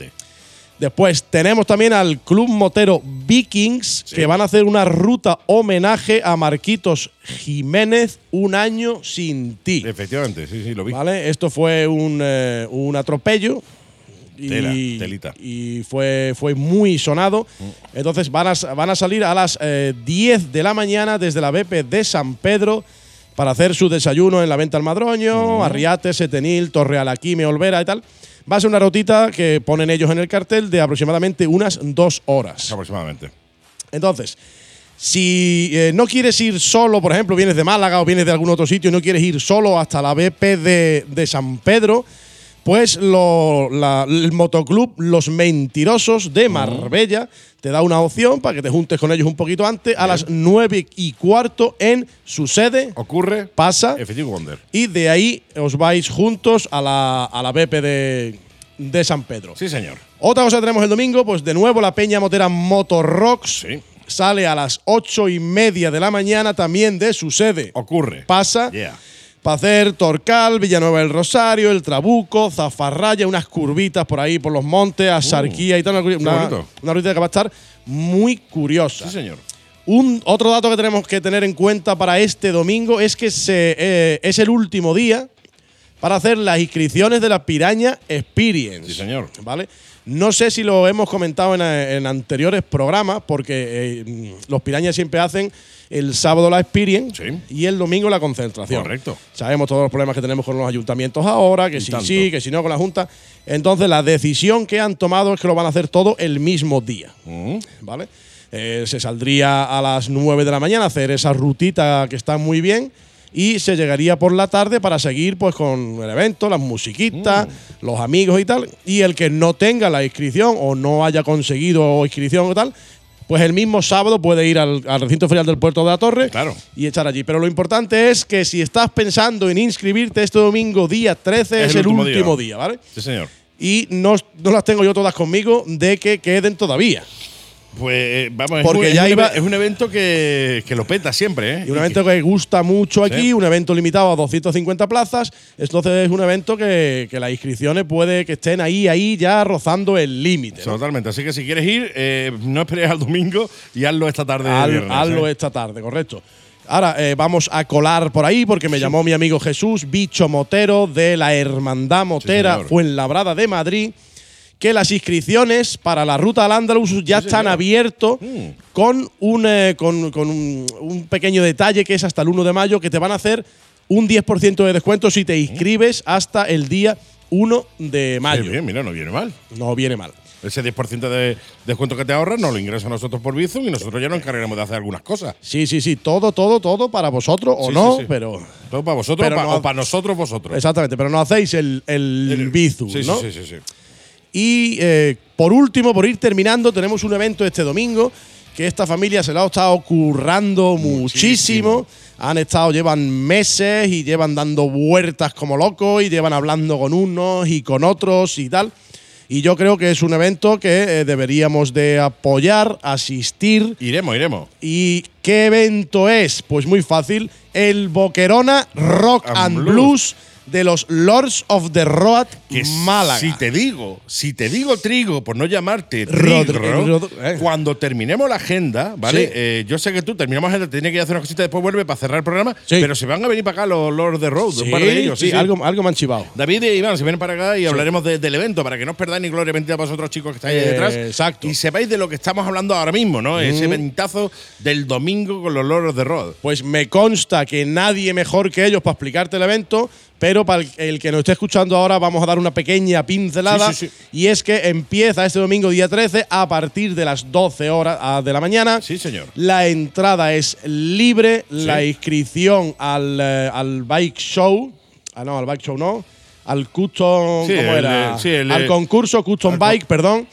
Después tenemos también al Club Motero Vikings, que van a hacer una ruta homenaje a Marquitos Jiménez, un año sin ti. Efectivamente, sí, sí, lo vi. ¿Vale? Esto fue un, eh, un atropello. Y, Tela, telita. y fue, fue muy sonado. Entonces van a, van a salir a las eh, 10 de la mañana desde la BP de San Pedro para hacer su desayuno en la Venta al Madroño, Arriate, Setenil, Torrealaquime, Olvera y tal. Va a ser una rutita que ponen ellos en el cartel de aproximadamente unas dos horas. Aproximadamente. Entonces, si eh, no quieres ir solo, por ejemplo, vienes de Málaga o vienes de algún otro sitio y no quieres ir solo hasta la BP de, de San Pedro, pues lo- la- el motoclub Los Mentirosos de Marbella te da una opción para que te juntes con ellos un poquito antes, a las nueve y cuarto en su sede. Ocurre. Pasa Efectivo Wonder. y de ahí os vais juntos a la, a la BP de, de San Pedro. Sí, señor. Otra cosa que tenemos el domingo, pues de nuevo la Peña Motera Motorrocks Sí. sale a las ocho y media de la mañana también de su sede. Ocurre. Pasa Yeah. Para hacer Torcal, Villanueva del Rosario, El Trabuco, Zafarraya, unas curvitas por ahí por los montes, a Sarquía y tal. Una, una, una ruta que va a estar muy curiosa. Sí, señor. Un, otro dato que tenemos que tener en cuenta para este domingo es que se, eh, es el último día para hacer las inscripciones de la Piraña Experience. Sí, señor. ¿Vale? No sé si lo hemos comentado en, en anteriores programas, porque eh, los Pirañas siempre hacen el sábado la Experience Sí. y el domingo la concentración. Correcto. Sabemos todos los problemas que tenemos con los ayuntamientos ahora, que Y si tanto. sí, que si no con la Junta. Entonces, la decisión que han tomado es que lo van a hacer todo el mismo día. Mm. ¿vale? Eh, se saldría a las 9 de la mañana a hacer esa rutita que está muy bien y se llegaría por la tarde para seguir pues con el evento, las musiquitas, Mm. los amigos y tal. Y el que no tenga la inscripción o no haya conseguido inscripción o tal, pues el mismo sábado puede ir al, al recinto ferial del Puerto de la Torre Claro. y echar allí. Pero lo importante es que si estás pensando en inscribirte este domingo, día 13, es, el último, día. ¿vale? Sí, señor. Y no, no las tengo yo todas conmigo de que queden todavía. Pues eh, vamos, Porque es, un, ya es un iba- es un evento que, que lo peta siempre, ¿eh? Y un evento que gusta mucho aquí, Sí. un evento limitado a 250 plazas. Entonces es un evento que, que las inscripciones puede que estén ahí, ahí ya rozando el límite. ¿no? Totalmente. Así que si quieres ir, eh, no esperes al domingo y hazlo esta tarde. de Haz- viernes, hazlo ¿eh? esta tarde, correcto. Ahora eh, vamos a colar por ahí porque me llamó mi amigo Jesús, bicho motero de la Hermandad Motera señor. Fuenlabrada de Madrid, que las inscripciones para la ruta al Andalus ya están señor. abiertos Mm. con, un, eh, con, con un, un pequeño detalle que es hasta el 1 de mayo, que te van a hacer un 10% de descuento si te inscribes hasta el día 1 de Qué mayo. bien, mira, no viene mal. No viene mal. Ese 10% de descuento que te ahorras nos lo ingresa a nosotros por Bizum y nosotros ya nos encargaremos de hacer algunas cosas. Sí, sí, sí, todo, todo, todo para vosotros o Sí, no, sí, sí. pero Todo para vosotros Pero o, pa- no- o para nosotros vosotros. Exactamente, pero no hacéis el, el, El- Bizum, ¿no? sí, sí, sí. Y eh, por último, por ir terminando, tenemos un evento este domingo que esta familia se lo ha estado currando muchísimo. Muchísimo. Han estado, llevan meses y llevan dando vueltas como locos y llevan hablando con unos y con otros y tal. Y yo creo que es un evento que eh, deberíamos de apoyar, asistir. Iremos, iremos. ¿Y qué evento es? Pues muy fácil, el Boquerona Rock And and Blues. Blues de los Lords of the Road que Málaga. Si te digo, si te digo trigo, por no llamarte Rod- trigro, Rod- eh. cuando terminemos la agenda, ¿vale? Sí. Eh, yo sé que tú terminamos la agenda, tienes que ir a hacer una cosita, después vuelve para cerrar el programa, Sí. pero se van a venir para acá los Lords de Road, un par de ellos. sí, Algo, algo me han chivado. David y Iván se vienen para acá y hablaremos de- del evento para que no os perdáis ni gloria bendita para vosotros chicos que estáis ahí Eh, detrás. exacto. Y sepáis de lo que estamos hablando ahora mismo, ¿no? Ese ventazo del domingo con los Lords de Road. Pues me consta que nadie mejor que ellos para explicarte el evento, pero para el, el que nos esté escuchando ahora vamos a dar una pequeña pincelada. Sí, sí, sí. Y es que empieza este domingo día 13 a partir de las 12 horas ah, de la mañana. Sí, señor. La entrada es libre, la inscripción al, eh, al bike show, ah no, al bike show no, al custom, ¿cómo el, era? sí, el, al concurso custom al bike, perdón,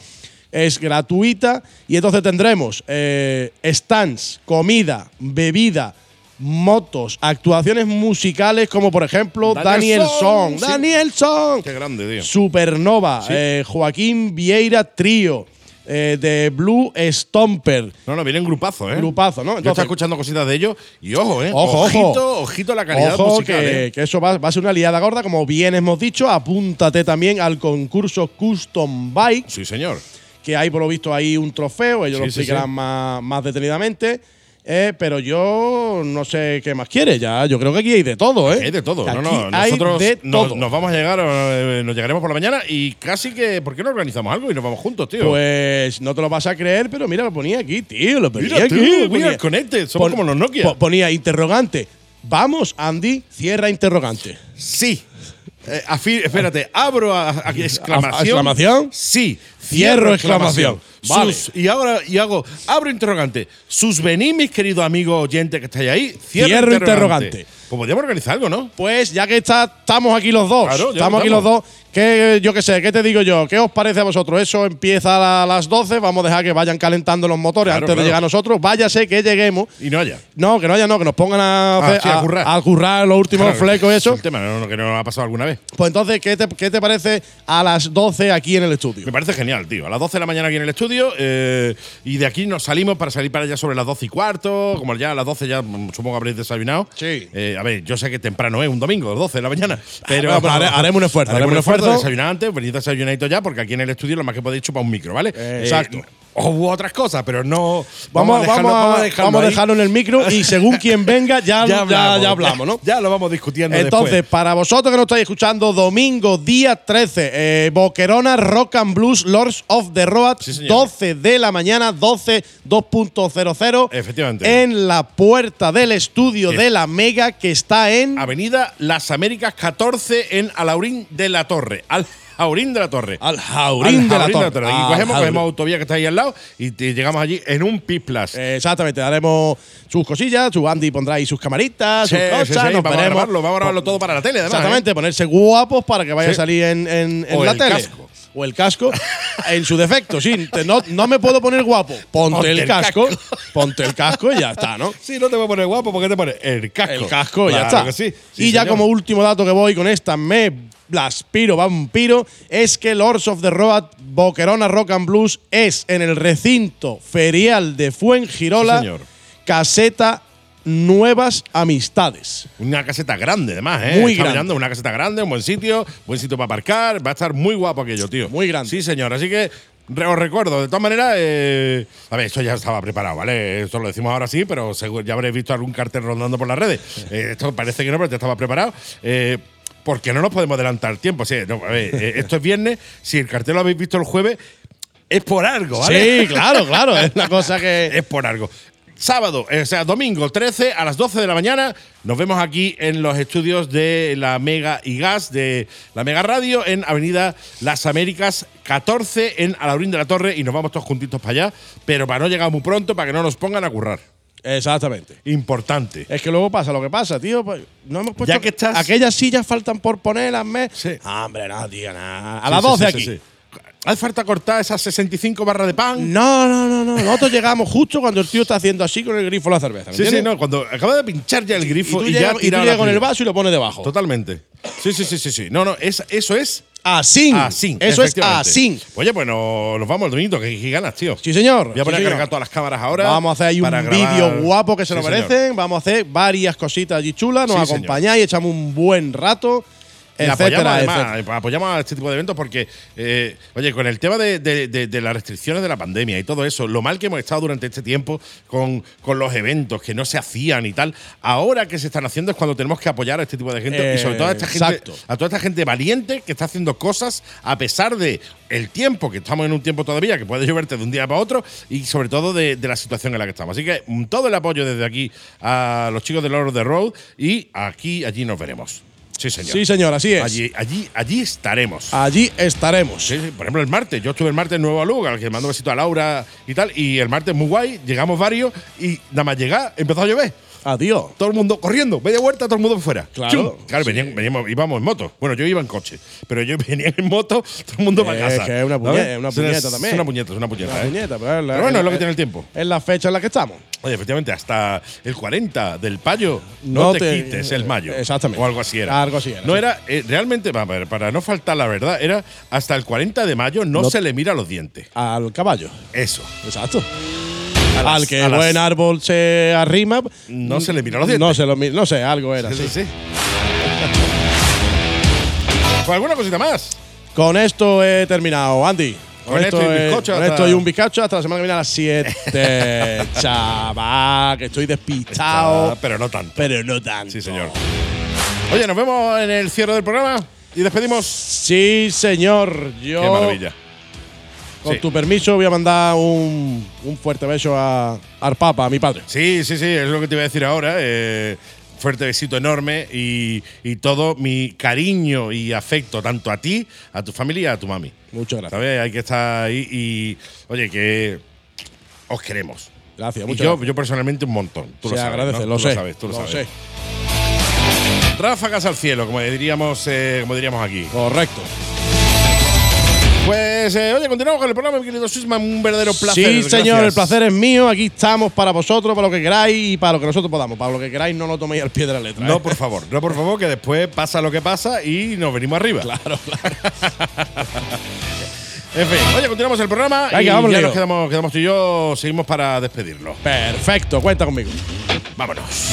es gratuita y entonces tendremos eh, stands, comida, bebida, motos, actuaciones musicales como por ejemplo Daniel Daniel Son, Son, sí. Daniel Son, Qué grande, tío. Supernova, Sí. eh, Joaquín Vieira Trío, eh, de Blue Stomper. No, no, vienen grupazos, ¿eh? Grupazo, ¿no? Yo Entonces- estaba escuchando cositas de ellos y ojo, ¿eh? Ojo, ojito, ojo. ojito a la calidad Ojo, musical, que, ¿eh? que eso va, va a ser una liada gorda, como bien hemos dicho. Apúntate también al concurso Custom Bike, Sí, señor. que hay por lo visto ahí un trofeo, ellos lo Sí, explicarán más detenidamente. Eh, pero yo no sé qué más quiere, ya. Yo creo que aquí hay de todo, ¿eh? Hay de todo. No, no, hay nosotros de nos, todo. nos vamos a llegar, eh, nos llegaremos por la mañana y casi que. ¿Por qué no organizamos algo y nos vamos juntos, tío? Pues no te lo vas a creer, pero mira, lo ponía aquí, tío. Lo ponía Mira aquí. we ponía- connected, somos como los Nokia. po- Ponía interrogante. Vamos, Andy, cierra interrogante. sí. Eh, espérate, abro a, a- exclamación. ¿A- a exclamación? Sí. Cierro exclamación. Vale. Sus- y ahora y hago, abro interrogante. Sus venís, mis queridos amigos oyentes que estáis ahí. Cierro, Cierro interrogante. interrogante. Pues podríamos organizar algo, ¿no? Pues ya que está, estamos aquí los dos, Claro, estamos aquí los dos, que yo qué sé, ¿qué te digo yo? ¿Qué os parece a vosotros? Eso empieza a las 12, vamos a dejar que vayan calentando los motores Claro, antes claro. de llegar a nosotros. Váyase que lleguemos. Y no haya. No, que no haya, no, que nos pongan a, Ah, sí, a currar. a currar los últimos Claro, flecos y es eso. un tema no, no, que nos ha pasado alguna vez. Pues entonces, ¿qué te, ¿qué te parece a las 12 aquí en el estudio? Me parece genial, tío. A las 12 de la mañana aquí en el estudio eh, y de aquí nos salimos para salir para allá sobre las 12 y cuarto. Como ya a las 12 ya mm, supongo que habréis desayunado. Sí. Eh, a ver, yo sé que temprano es un domingo, 12 de la mañana. Pero, bueno, pero hare- haremos un esfuerzo, haremos un esfuerzo. Desayunar antes, venid desayunadito ya, porque aquí en el estudio lo más que podéis chupar un micro, ¿vale? Eh, exacto. O hubo otras cosas, pero no. Vamos, dejarlo- vamos, a, dejarlo vamos a dejarlo en el micro y según quien venga ya, ya, ya hablamos, ¿no? Ya lo vamos discutiendo Entonces, después. para vosotros que nos estáis escuchando, domingo, día 13, eh, Boquerona Rock and Blues Lords of the Road, Sí, señor. 12 de la mañana, 12 2.00. Efectivamente. En la puerta del estudio Es- de la Mega que está en. Avenida Las Américas 14 en Alaurín de la Torre. Al Jaurín de la Torre. Al Jaurín de la Torre. Aquí cogemos, cogemos autovía que está ahí al lado y llegamos allí en un Piplas. Eh, Exactamente, haremos sus cosillas, su Andy pondrá ahí sus camaritas, sus cosas, nos vamos a grabarlo, vamos a grabarlo todo para la tele, además, Exactamente, ponerse guapos para que vaya a salir en, en- en O la el tele. casco. O el casco, en su defecto, sí. Te- no, no me puedo poner guapo. Ponte, Ponte el, el casco, casco. ponte el casco y ya está, ¿no? Sí, no te voy a poner guapo porque te pones el casco. El casco, ya Claro está. que sí. y ya como último dato que voy con esta, me aspiro, vampiro, es que Lords of the Road Boquerona Rock and Blues es en el recinto ferial de Fuengirola, Sí, señor. caseta Nuevas Amistades. Una caseta grande, además, ¿eh? Muy Está grande. mirando, una caseta grande, un buen sitio, buen sitio para aparcar. Va a estar muy guapo aquello, tío. Muy grande. Sí, señor. Así que os recuerdo, de todas maneras, eh, a ver, esto ya estaba preparado, ¿vale? Esto lo decimos ahora sí, pero seguro ya habréis visto algún cartel rondando por las redes. Eh, esto parece que no, pero ya estaba preparado. Eh, porque no nos podemos adelantar tiempo. Sí, no, a ver, eh, esto es viernes. Si el cartel lo habéis visto el jueves, es por algo, ¿vale? Sí, claro, claro. Es una cosa que. es por algo. Sábado, eh, o sea, domingo 13 a las 12 de la mañana, nos vemos aquí en los estudios de la Mega y Gas, de la Mega Radio, en Avenida Las Américas 14, en Alaurín de la Torre, y nos vamos todos juntitos para allá, pero para no llegar muy pronto, para que no nos pongan a currar. Exactamente. Importante. Es que luego pasa lo que pasa, tío. pues, no hemos puesto Ya que estás- Aquellas sillas faltan por ponerlas. Sí. Ah, hombre, no, tío, nada. A las sí, 12 sí, aquí. ¿Hace falta cortar esas 65 barras de pan? No, no, no, no. Nosotros llegamos justo cuando el tío está haciendo así con el grifo la cerveza. ¿me Sí, sí, no, cuando acaba de pinchar ya el Y grifo tú y, ya llegas, y tú llegas con el vaso y lo pones debajo. Totalmente. Sí, sí, sí, sí, sí. No, no, es, eso es Así. así. Eso es efectivamente. así. Oye, pues no- nos vamos domingo, que, que ganas, tío. Sí, señor. Voy a poner Sí, a cargar todas las cámaras ahora. Vamos a hacer ahí un vídeo guapo que se Sí, lo señor. merecen. Vamos a hacer varias cositas allí chulas. Nos Sí, acompañáis, echamos un buen rato. Etcétera, apoyamos, además, apoyamos a este tipo de eventos porque, eh, oye, con el tema de, de- de- de las restricciones de la pandemia y todo eso, lo mal que hemos estado durante este tiempo con, con los eventos que no se hacían y tal, ahora que se están haciendo es cuando tenemos que apoyar a este tipo de gente y sobre todo a esta gente, a toda esta gente valiente que está haciendo cosas a pesar de el tiempo, que estamos en un tiempo todavía que puede lloverte de un día para otro y sobre todo de, de la situación en la que estamos. Así que mm, todo el apoyo desde aquí a los chicos de Lord of the Road y aquí, allí nos veremos. Sí, señor. Sí, señor, así es. Allí, allí, allí estaremos. Allí estaremos. Sí, sí, por ejemplo, el martes. Yo estuve el martes en Nueva Luga, al que mando un besito a Laura y tal. Y el martes muy guay, llegamos varios y nada más llegar, empezó a llover. Adiós. Todo el mundo corriendo, media vuelta, todo el mundo fuera. Claro, Chum. Claro, sí. venían- veníamos, íbamos en moto. Bueno, yo iba en coche, pero yo venía en moto, todo el mundo para Es casa. que es una puñeta, es una Es puñeta también. Es una puñeta, es una puñeta. Una ¿eh? puñeta, pero, es la- Pero bueno, es lo que es- tiene el tiempo. Es la fecha en la que estamos. Oye, efectivamente, hasta el 40 del payo no, No te, te- quites el mayo. Exactamente. O algo así era. Algo así era, No sí. era, eh, realmente, vamos a ver, para no faltar la verdad, era hasta el 40 de mayo no, No- se le mira los dientes. Al caballo. Eso. Exacto. Las- Al que las- buen árbol se arrima. No se le mira los dientes. No se lo No sé, algo era Sí, sí, sí. Pues alguna cosita más. Con esto he terminado, Andy. Con esto y un he- bizcocho con hasta- esto y un bizcocho hasta la semana que viene a las 7. Chaval, que estoy despistado. Pero no tanto. Pero no tanto. Sí, señor. Oye, nos vemos en el cierre del programa y despedimos. Sí, señor. Yo, Qué maravilla. Con Sí. tu permiso, voy a mandar un, un fuerte beso a, al Papa, a mi padre. Sí, sí, sí, es lo que te iba a decir ahora. eh, fuerte besito enorme y, y todo mi cariño y afecto tanto a ti, a tu familia y a tu mami. Muchas gracias. ¿Sabes? Hay que estar ahí y, oye, que os queremos. Gracias, muchas yo, gracias. yo personalmente un montón. Tú lo Se sabes. agradece, ¿no? lo Tú sé. Lo sabes, tú lo, sabes. sé. Ráfagas al cielo, como diríamos, eh, como diríamos aquí. Correcto. Pues, eh, oye, continuamos con el programa, mi querido Suisman. Un verdadero placer. Sí, señor, Gracias. el placer es mío. Aquí estamos para vosotros, para lo que queráis y para lo que nosotros podamos. Para lo que queráis, no lo toméis al pie de la letra. No, ¿eh? por favor, no, por favor, que después pasa lo que pasa y nos venimos arriba. Claro, claro. En fin, oye, continuamos el programa Venga, y vamos, ya nos quedamos, quedamos tú y yo, seguimos para despedirlo. Perfecto, cuenta conmigo. Vámonos.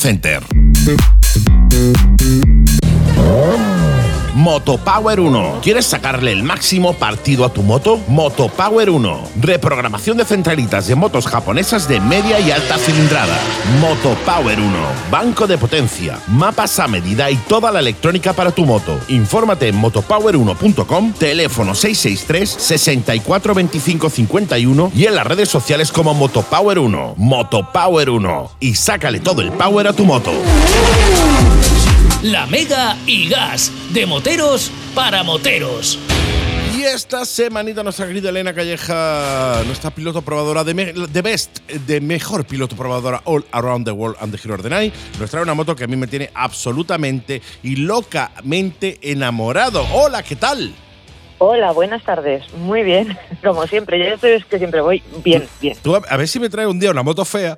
Center. Motopower 1. ¿Quieres sacarle el máximo partido a tu moto? Motopower 1. Reprogramación de centralitas de motos japonesas de media y alta cilindrada. Motopower 1. Banco de potencia, mapas a medida y toda la electrónica para tu moto. Infórmate en motopower1.com, teléfono 663 64 25 51 y en las redes sociales como Motopower 1. Motopower 1. Y sácale todo el power a tu moto. La Mega y Gas, de moteros para moteros. Y esta semanita nuestra querida Elena Calleja, nuestra piloto probadora de, me- de Best, de mejor piloto probadora All Around the World and the Hero of the Night, nos trae una moto que a mí me tiene absolutamente y locamente enamorado. Hola, ¿qué tal? Hola, buenas tardes. Muy bien, como siempre. Ya sabes que siempre voy bien, bien. Tú a, a ver si me traes un día una moto fea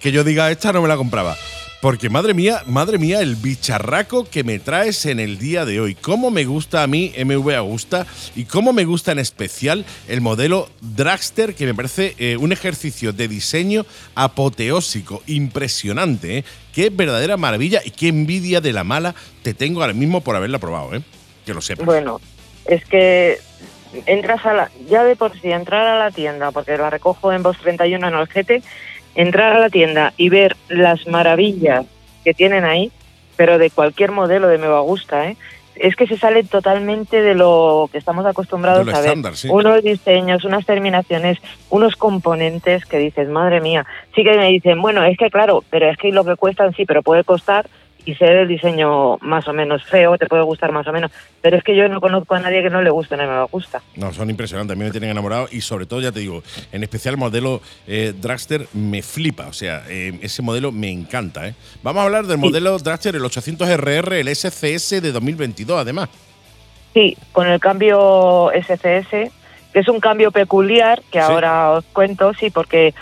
que yo diga, esta no me la compraba. Porque madre mía, madre mía, el bicharraco que me traes en el día de hoy. Cómo me gusta a mí MV Agusta y cómo me gusta en especial el modelo Dragster, que me parece eh, un ejercicio de diseño apoteósico, impresionante. ¿eh? Qué verdadera maravilla y qué envidia de la mala te tengo ahora mismo por haberla probado, ¿eh? Que lo sepas. Bueno, es que entras a la. Ya de por sí, entrar a la tienda, porque la recojo en Voz 31 en Algete, entrar a la tienda y ver las maravillas que tienen ahí, pero de cualquier modelo de Me Va Gusta, ¿eh? Es que se sale totalmente de lo que estamos acostumbrados a ver. sí. Unos diseños, unas terminaciones, unos componentes que dices, madre mía. Sí que me dicen, bueno, es que claro, pero es que lo que cuestan sí, pero puede costar. Y sé el diseño más o menos feo, te puede gustar más o menos, pero es que yo no conozco a nadie que no le guste, no me gusta. No, son impresionantes, a mí me tienen enamorado y sobre todo, ya te digo, en especial el modelo eh, Dragster me flipa, o sea, eh, ese modelo me encanta. ¿eh? Vamos a hablar del modelo Dragster, el 800RR, el SCS de 2022 además. Sí, con el cambio SCS, que es un cambio peculiar, que Sí. ahora os cuento, sí, porque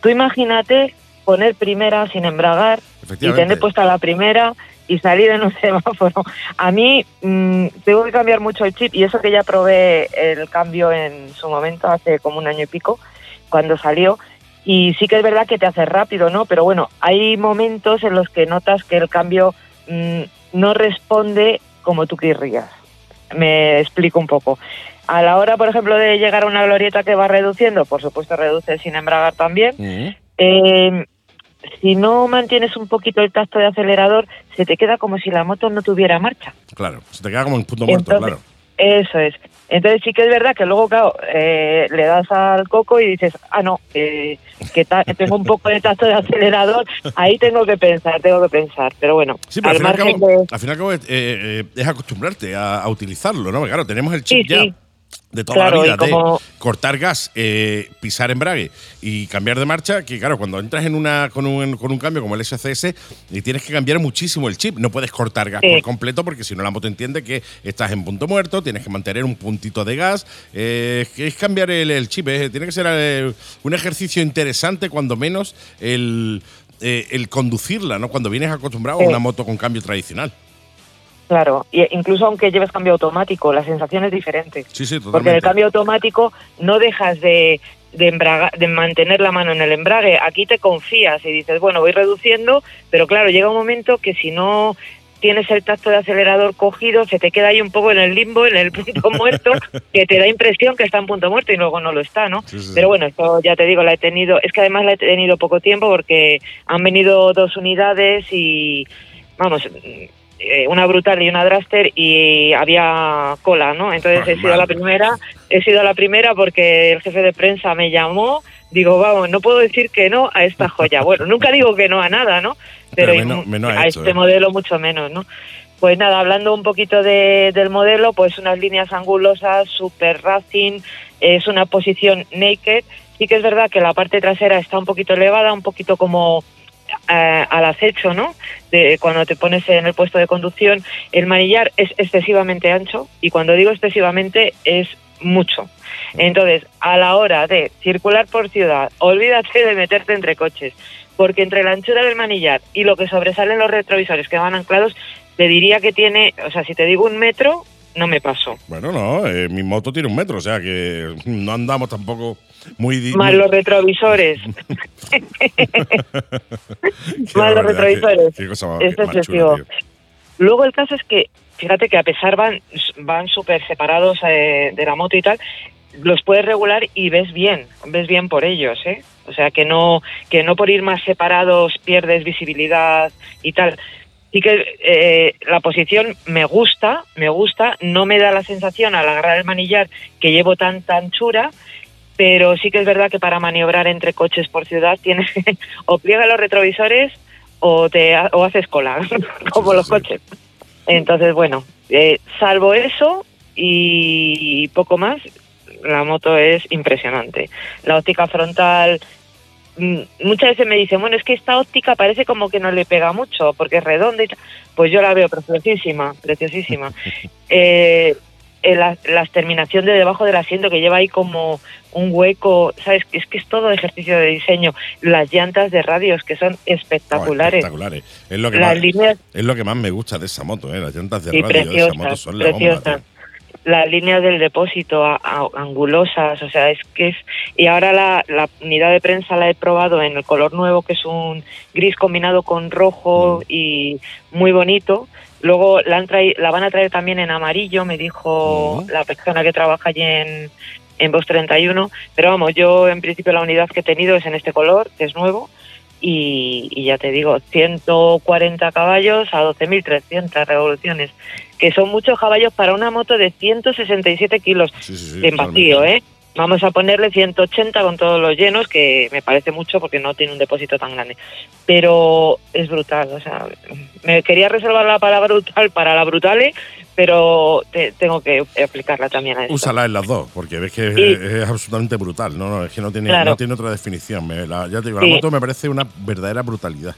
tú imagínate poner primera sin embragar y tener puesta la primera y salir en un semáforo. A mí mm, tengo que cambiar mucho el chip y eso que ya probé el cambio en su momento, hace como un año y pico, cuando salió. Y sí que es verdad que te hace rápido, ¿no? Pero bueno, hay momentos en los que notas que el cambio mm, no responde como tú querrías. Me explico un poco. A la hora, por ejemplo, de llegar a una glorieta que va reduciendo, por supuesto reduce sin embragar también. Eh, si no mantienes un poquito el tacto de acelerador, se te queda como si la moto no tuviera marcha. Claro, se te queda como en punto muerto, Entonces, claro. Eso es. Entonces sí que es verdad que luego, claro, eh, le das al coco y dices, ah, no, eh, que tengo un poco de tacto de acelerador, ahí tengo que pensar, tengo que pensar. Pero bueno, Sí, pero al, al fin y al margen cabo, de... al al cabo, eh, eh, es acostumbrarte a, a utilizarlo, ¿no? Porque, claro, tenemos el chip Sí, ya sí. De toda Claro, la vida como- de cortar gas, eh, pisar embrague y cambiar de marcha, que claro, cuando entras en una con un, con un cambio como el SCS, y tienes que cambiar muchísimo el chip. No puedes cortar gas Sí. por completo porque si no la moto entiende que estás en punto muerto, tienes que mantener un puntito de gas. eh, es cambiar el, el chip. eh, tiene que ser eh, un ejercicio interesante, cuando menos, el, eh, el conducirla, ¿no? Cuando vienes acostumbrado a una moto con cambio tradicional. Claro, y incluso aunque lleves cambio automático, la sensación es diferente. Sí, sí, Porque en totalmente. el cambio automático no dejas de, de, embraga- de mantener la mano en el embrague. Aquí te confías y dices, bueno, voy reduciendo, pero claro, llega un momento que si no tienes el tacto de acelerador cogido, se te queda ahí un poco en el limbo, en el punto muerto, que te da impresión que está en punto muerto y luego no lo está, ¿no? Sí, sí, sí. Pero bueno, esto ya te digo, la he tenido, es que además la he tenido poco tiempo porque han venido dos unidades y, vamos, eh, una brutal y una draster y había cola, ¿no? Entonces he sido la Normal. primera, he sido la primera porque el jefe de prensa me llamó, digo, vamos, no puedo decir que no a esta joya. Bueno, nunca digo que no a nada, ¿no? Pero Pero, menos- menos ha a hecho, este ¿eh? modelo mucho menos, ¿no? Pues nada, hablando un poquito de- del modelo, pues unas líneas angulosas, super racing, es una posición naked. Sí que es verdad que la parte trasera está un poquito elevada, un poquito como eh, al acecho, ¿no? De cuando te pones en el puesto de conducción, el manillar es excesivamente ancho y cuando digo excesivamente es mucho. Entonces, a la hora de circular por ciudad, olvídate de meterte entre coches, porque entre la anchura del manillar y lo que sobresalen los retrovisores que van anclados, te diría que tiene, o sea, si te digo un metro, no me paso. Bueno, no, eh, mi moto tiene un metro, o sea que no andamos tampoco muy... Más muy- los retrovisores. Más los retrovisores. Qué, qué cosa más, Es chula, tío. Luego el caso es que, fíjate que a pesar van van súper separados eh, de la moto y tal, los puedes regular y ves bien, ves bien por ellos, ¿eh? O sea, que no, que no por ir más separados pierdes visibilidad y tal. Sí que eh, la posición me gusta, me gusta, no me da la sensación al agarrar el manillar que llevo tanta anchura, pero sí que es verdad que para maniobrar entre coches por ciudad tienes o pliega los retrovisores o te o haces cola, como los coches. Entonces, bueno, eh, salvo eso y poco más, la moto es impresionante. La óptica frontal, muchas veces me dicen, bueno, es que esta óptica parece como que no le pega mucho porque es redonda y tal. Pues yo la veo preciosísima, preciosísima. Eh, la, la terminación de debajo del asiento que lleva ahí como un hueco, ¿sabes? Es que es todo ejercicio de diseño. Las llantas de radios que son Oh, espectaculares. Es lo, que Las más, líneas es lo que más me gusta de esa moto, ¿eh? las llantas de Sí, radio de esa moto son la bomba. preciosas. tío. Las líneas del depósito a- a- angulosas, o sea, es que es... Y ahora la, la unidad de prensa la he probado en el color nuevo, que es un gris combinado con rojo Mm. y muy bonito. Luego la, han la van a traer también en amarillo, me dijo Mm. la persona que trabaja allí en, en Bosch 31. Pero vamos, yo en principio la unidad que he tenido es en este color, que es nuevo. Y, y ya te digo, 140 caballos a 12.300 revoluciones, que son muchos caballos para una moto de 167 kilos Sí, sí, sí, en totalmente. vacío, ¿eh? vamos a ponerle 180 con todos los llenos, que me parece mucho porque no tiene un depósito tan grande. Pero es brutal, o sea, me quería reservar la palabra brutal para la brutale, pero te- tengo que aplicarla también a esto. Úsala en las dos, porque ves que es, Y- es absolutamente brutal. No, no, es que no tiene, Claro. no tiene otra definición. Me- la- ya te digo, la moto me parece una verdadera brutalidad.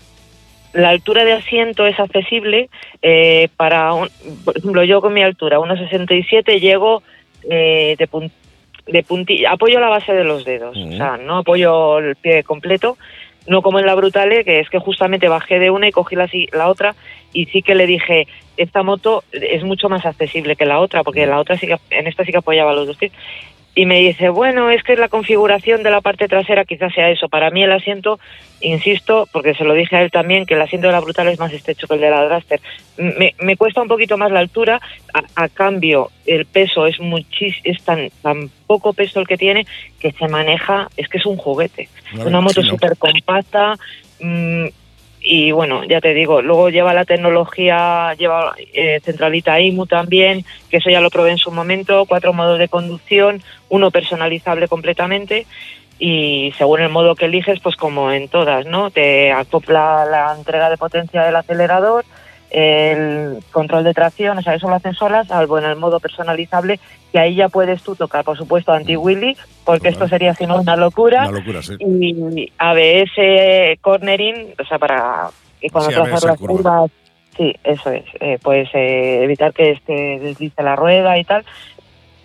La altura de asiento es accesible eh, para, un- por ejemplo, yo con mi altura, 1,67, llego eh, de, pun- de puntilla, apoyo la base de los dedos, o sea, no apoyo el pie completo, no como en la Brutale, que es que justamente bajé de una y cogí la, la otra, y sí que le dije, esta moto es mucho más accesible que la otra, porque la otra sí que, en esta sí que apoyaba los dos pies. Y me dice, bueno, es que la configuración de la parte trasera quizás sea eso. Para mí el asiento, insisto, porque se lo dije a él también, que el asiento de la Brutal es más estrecho que el de la Draster. Me, me cuesta un poquito más la altura, a, a cambio el peso es muchis, es tan, tan poco peso el que tiene que se maneja, es que es un juguete. Una moto súper compacta. mm, y bueno, ya te digo, luego lleva la tecnología, lleva eh, centralita IMU también, que eso ya lo probé en su momento, cuatro modos de conducción, uno personalizable completamente y según el modo que eliges, pues como en todas, ¿no? Te acopla la entrega de potencia del acelerador, el control de tracción, o sea, eso lo hacen solas, salvo en el modo personalizable, que ahí ya puedes tú tocar, por supuesto, anti-wheelie, porque esto sería si no una locura Una locura, sí. y ABS cornering, o sea, para que cuando Sí, trazas las curva. curvas, sí, eso es, eh, pues eh, evitar que este deslice la rueda y tal.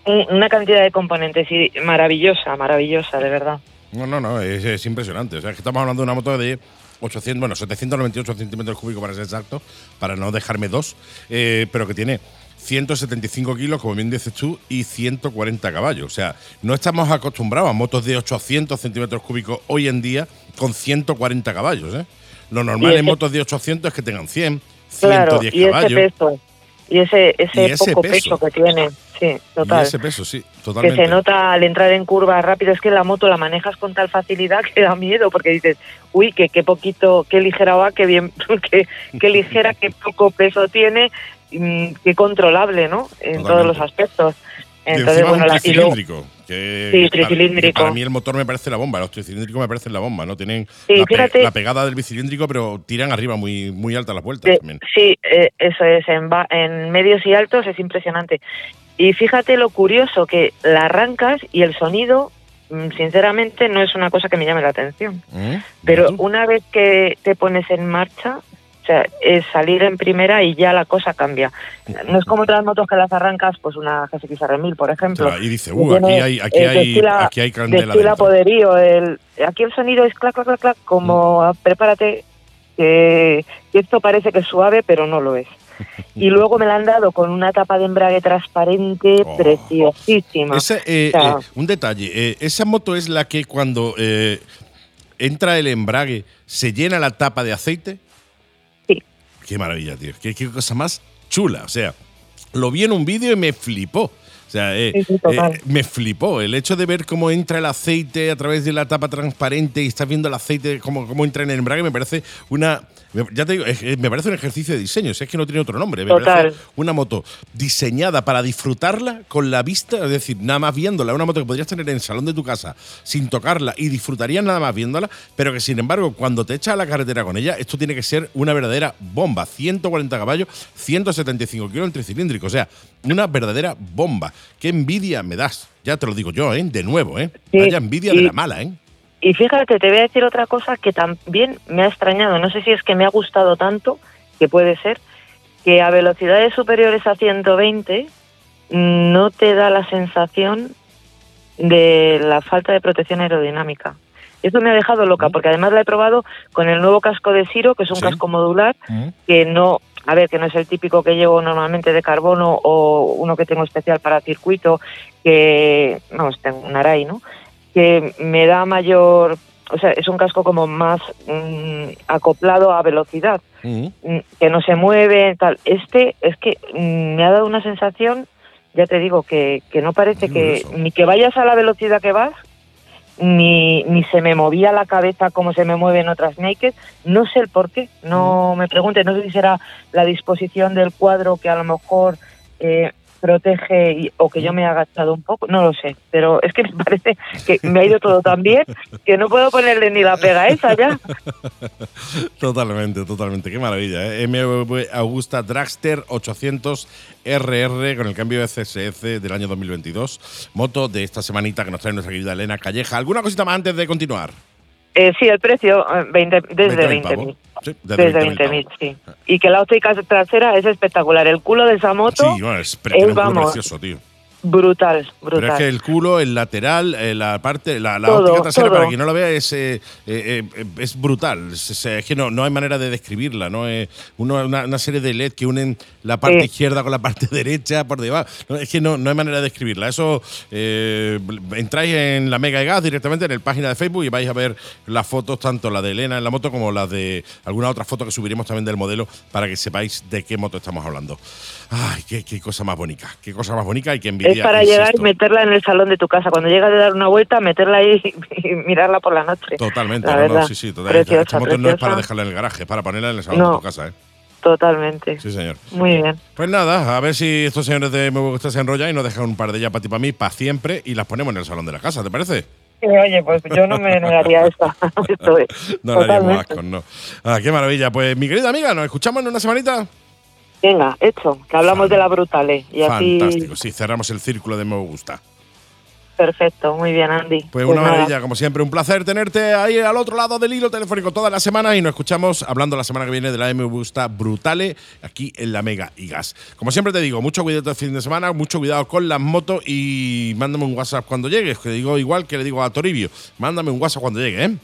Un- Una cantidad de componentes y maravillosa, maravillosa, de verdad. No, no, no, es, es impresionante. O sea, es que estamos hablando de una moto de 800, bueno, 798 centímetros cúbicos para ser exacto, para no dejarme dos, eh, pero que tiene 175 kilos, como bien dices tú, y 140 caballos. O sea, no estamos acostumbrados a motos de 800 centímetros cúbicos hoy en día con 140 caballos. ¿eh? Lo normal Y en ese- motos de 800 es que tengan 100, Claro, 110 y ese caballos. peso, y ese, ese, Y ese poco peso. peso. que tiene, sí, total. Y ese peso, sí, que se nota al entrar en curvas rápido, es que la moto la manejas con tal facilidad que da miedo, porque dices, uy, que qué poquito, qué ligera va, qué bien, qué, qué ligera, qué poco peso tiene, mm, qué controlable, ¿no? En Totalmente. todos los aspectos. y Entonces, encima bueno, la, y tricilíndrico. que- Sí, para- tricilíndrico. que Para, mí el motor me parece la bomba, los tricilíndricos me parecen la bomba, ¿no? Tienen Sí, la, pe- fíjate- la pegada del bicilíndrico, pero tiran arriba muy, muy altas las vueltas de- también. sí, eh, eso es, en, en medios y altos es impresionante. Y fíjate lo curioso, que la arrancas y el sonido, mm, sinceramente, no es una cosa que me llame la atención. ¿Mm? Pero una vez que te pones en marcha, o sea, es salir en primera y ya la cosa cambia. No es como otras motos que las arrancas, pues una GSX R1000, por ejemplo. Claro, y dice, uh, aquí hay, aquí eh, hay, destila- aquí hay candela dentro. poderío. El, aquí el sonido es clac, clac, clac, clac, como Mm. ah, prepárate, que, que esto parece que es suave, pero no lo es. Y luego me la han dado con una tapa de embrague transparente Oh. preciosísima. Ese, eh, O sea, eh, un detalle, eh, esa moto es la que cuando eh, entra el embrague se llena la tapa de aceite. Sí. Qué maravilla, tío. Qué, qué cosa más chula. O sea, lo vi en un vídeo y me flipó. O sea, eh, Sí, sí, total. eh, me flipó el hecho de ver cómo entra el aceite a través de la tapa transparente y estás viendo el aceite, cómo, cómo entra en el embrague, me parece una. Me- Ya te digo, es- es- me parece un ejercicio de diseño, si es que no tiene otro nombre. Me Total. una moto diseñada para disfrutarla con la vista, es decir, nada más viéndola. Una moto que podrías tener en el salón de tu casa sin tocarla y disfrutarías nada más viéndola, pero que sin embargo, cuando te echas a la carretera con ella, esto tiene que ser una verdadera bomba. 140 caballos, 175 kilos en tricilíndrico. O sea, una verdadera bomba. Qué envidia me das. Ya te lo digo yo, ¿eh? De nuevo, ¿eh? Sí, Vaya envidia de la mala, ¿eh? Y fíjate, te voy a decir otra cosa que también me ha extrañado. No sé si es que me ha gustado tanto, que puede ser, que a velocidades superiores a 120 mm, no te da la sensación de la falta de protección aerodinámica. Eso me ha dejado loca, porque además la he probado con el nuevo casco de Siro, que es un Sí. casco modular, que no, a ver, que no es el típico que llevo normalmente de carbono o uno que tengo especial para circuito, que, vamos, tengo un Arai, ¿no? Que me da mayor, o sea, es un casco como más mm, acoplado a velocidad, Mm. mm, que no se mueve, tal. Este es que me ha dado una sensación, ya te digo, que, que no parece que ni que vayas a la velocidad que vas, ni, ni se me movía la cabeza como se me mueven otras naked. No sé el por qué, no me pregunte, no sé si será la disposición del cuadro que a lo mejor eh, protege y- o que yo me he agachado un poco, no lo sé, pero es que me parece que me ha ido todo tan bien que no puedo ponerle ni la pega esa ya. Totalmente, totalmente. Qué maravilla. ¿eh? MV Augusta Dragster 800 RR con el cambio de CSS del año 2022. Moto de esta semanita que nos trae nuestra querida Elena Calleja. ¿Alguna cosita más antes de continuar? Eh, sí, el precio, eh, 20, desde 20.000 20.000. Sí, desde Desde 20.000 20.000, sí. Y que la óptica trasera es espectacular. El culo de esa moto Sí, es, culo vamos, precioso, tío. Brutal, Pero brutal. es que el culo, el lateral, eh, la parte, la, la Todo, óptica trasera, todo. para quien no lo vea, es, eh, eh, eh, es brutal. Es, que no, no hay manera de describirla. ¿no? Es uno- una, una serie de LED que unen la parte izquierda con la parte derecha por debajo. No, es que no, no hay manera de describirla. Eso eh, entráis en la Mega de Gas directamente en la página de Facebook y vais a ver las fotos, tanto la de Elena en la moto como las de alguna otra foto que subiremos también del modelo para que sepáis de qué moto estamos hablando. Ay, qué, qué cosa más bonita. Qué cosa más bonita y que envidia. es para llegar y meterla en el salón de tu casa. Cuando llegas de dar una vuelta, meterla ahí y mirarla por la noche. Totalmente, La no, sí, sí, totalmente. Preciosa, Esta moto no es para dejarla en el garaje, es para ponerla en el salón No. de tu casa, ¿eh? Totalmente. Sí, señor. Muy bien. Pues nada, a ver si estos señores de Me Gusta se enrollan y nos dejan un par de ellas para ti para mí, para siempre, y las ponemos en el salón de la casa, ¿te parece? Oye, pues yo no me negaría esta. Esto es. No le haríamos asco, no. Ah, qué maravilla. Pues mi querida amiga, ¿nos escuchamos en una semanita? Venga, hecho, que hablamos de la brutale. Y así, Fantástico, sí, cerramos el círculo de Me Gusta. perfecto, muy bien, Andy. Pues una nada. maravilla, como siempre, un placer tenerte ahí al otro lado del hilo telefónico toda la semana y nos escuchamos hablando la semana que viene de la M Gusta Brutale aquí en la Mega y Gas. Como siempre te digo, mucho cuidado el fin de semana, mucho cuidado con las motos y mándame un WhatsApp cuando llegues, que digo igual que le digo a Toribio, mándame un WhatsApp cuando llegue, ¿eh?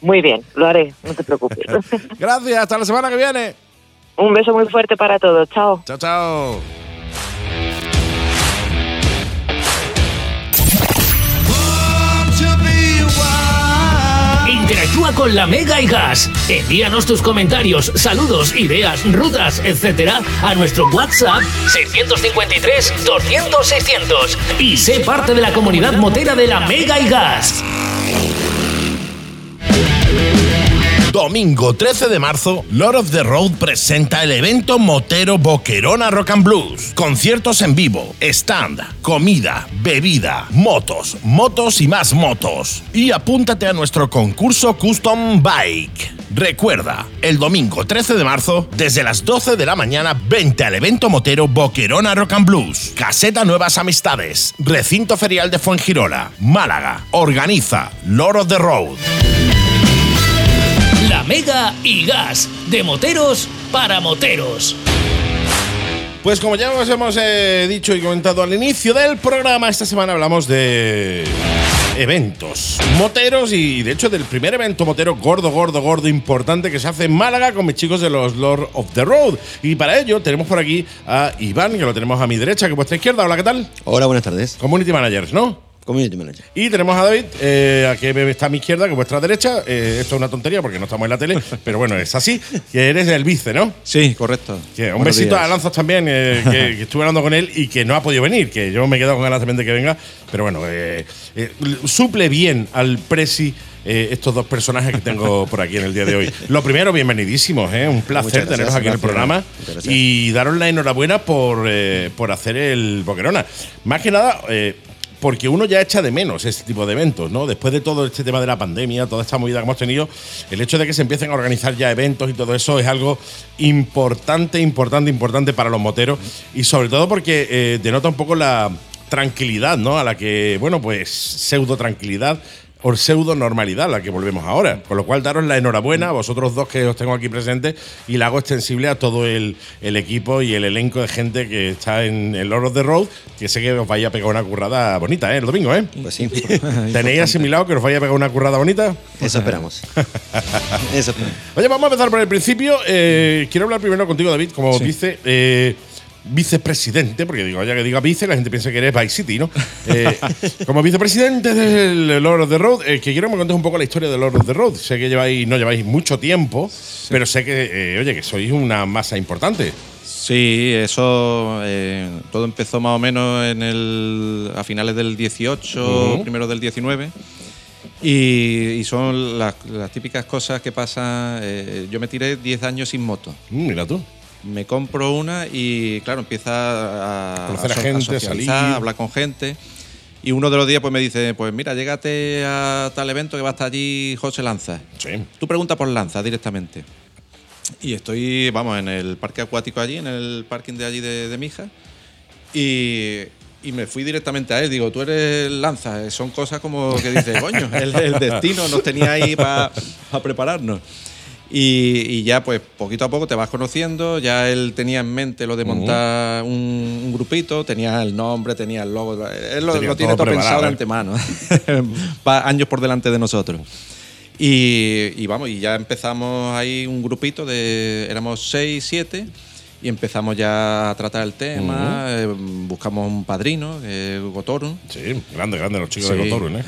Muy bien, lo haré, no te preocupes. Gracias, hasta la semana que viene. Un beso muy fuerte para todos. Chao. Chao, chao. Interactúa con la Mega y Gas. Envíanos tus comentarios, saludos, ideas, rutas, etcétera, a nuestro WhatsApp 653 200 600 y sé parte de la comunidad motera de la Mega y Gas. Domingo 13 de marzo, Lord of the Road presenta el evento motero Boquerona Rock and Blues. Conciertos en vivo, stand, comida, bebida, motos, motos y más motos. Y apúntate a nuestro concurso Custom Bike. Recuerda, el domingo 13 de marzo, desde las 12 de la mañana, vente al evento motero Boquerona Rock and Blues. Caseta Nuevas Amistades, Recinto Ferial de Fuengirola, Málaga. Organiza Lord of the Road. La Mega y Gas, de moteros para moteros. Pues como ya os hemos eh, dicho y comentado al inicio del programa, esta semana hablamos de eventos moteros y de hecho del primer evento motero gordo, gordo, gordo, importante que se hace en Málaga con mis chicos de los Lord of the Road. Y para ello tenemos por aquí a Iván, que lo tenemos a mi derecha, que es vuestra izquierda. Hola, ¿qué tal? Hola, buenas tardes. Community Managers, ¿no? Community Manager. Y tenemos a David, eh, que está a mi izquierda, que es vuestra derecha. Eh, esto es una tontería porque no estamos en la tele, pero bueno, es así. Que eres el vice, ¿no? Sí, correcto. Que un Buenos besito días. a Lanzas también, eh, que, que estuve hablando con él y que no ha podido venir, que yo me he quedado con ganas también de que venga, pero bueno, eh, eh, suple bien al Presi eh, estos dos personajes que tengo por aquí en el día de hoy. Lo primero, bienvenidísimos, ¿eh? un placer gracias, teneros aquí en el programa y daros la enhorabuena por, eh, por hacer el Boquerona. Más que nada, eh, porque uno ya echa de menos este tipo de eventos, ¿no? Después de todo este tema de la pandemia, toda esta movida que hemos tenido, el hecho de que se empiecen a organizar ya eventos y todo eso es algo importante, importante, importante para los moteros y sobre todo porque eh, denota un poco la tranquilidad, ¿no? A la que, bueno, pues pseudo tranquilidad o pseudo normalidad la que volvemos ahora. Con lo cual, daros la enhorabuena a vosotros dos que os tengo aquí presentes y la hago extensible a todo el, el equipo y el elenco de gente que está en el Lord of the Road, que sé que os vais a pegar una currada bonita, ¿eh? El domingo, ¿eh? Pues sí. ¿Tenéis asimilado que os vais a pegar una currada bonita? Eso esperamos. Eso esperamos. Oye, vamos a empezar por el principio. Eh, quiero hablar primero contigo, David, como Sí. dice. eh, vicepresidente, porque digo, ya que diga vice, la gente piensa que eres Vice City, ¿no? Eh, como vicepresidente del Lord of the Road, eh, que quiero que me contes un poco la historia del Lord of the Road. Sé que lleváis, no lleváis mucho tiempo, pero sé que, eh, oye, que sois una masa importante. Sí, eso eh, todo empezó más o menos en el, a finales del 18, Ujú. primero del 19. Y, y son las, las típicas cosas que pasan. eh, yo me tiré 10 años sin moto. Mm, mira tú. Me compro una y claro, empieza a, Conocer a gente, socializar, salir. a hablar con gente. Y uno de los días pues me dice, pues mira, llégate a tal evento que va a estar allí José Lanza. Sí. Tú pregunta por Lanza directamente. Y estoy, vamos, en el parque acuático allí, en el parking de allí de, de Mija. Y, y me fui directamente a él. Digo, tú eres Lanza. Son cosas como que dices, coño, el, el destino nos tenía ahí para prepararnos. Y, y ya, pues, poquito a poco te vas conociendo. Ya él tenía en mente lo de montar un, un grupito, tenía el nombre, tenía el logo. Él lo, Tenía lo tiene todo todo pensado de ¿eh? antemano. Años por delante de nosotros. Y, y vamos, y ya empezamos ahí un grupito de. Éramos seis, siete. Y empezamos ya a tratar el tema. eh, buscamos un padrino, eh, Hugo Torun. Sí, grande, grande los chicos de Sí, Cotorun, ¿eh?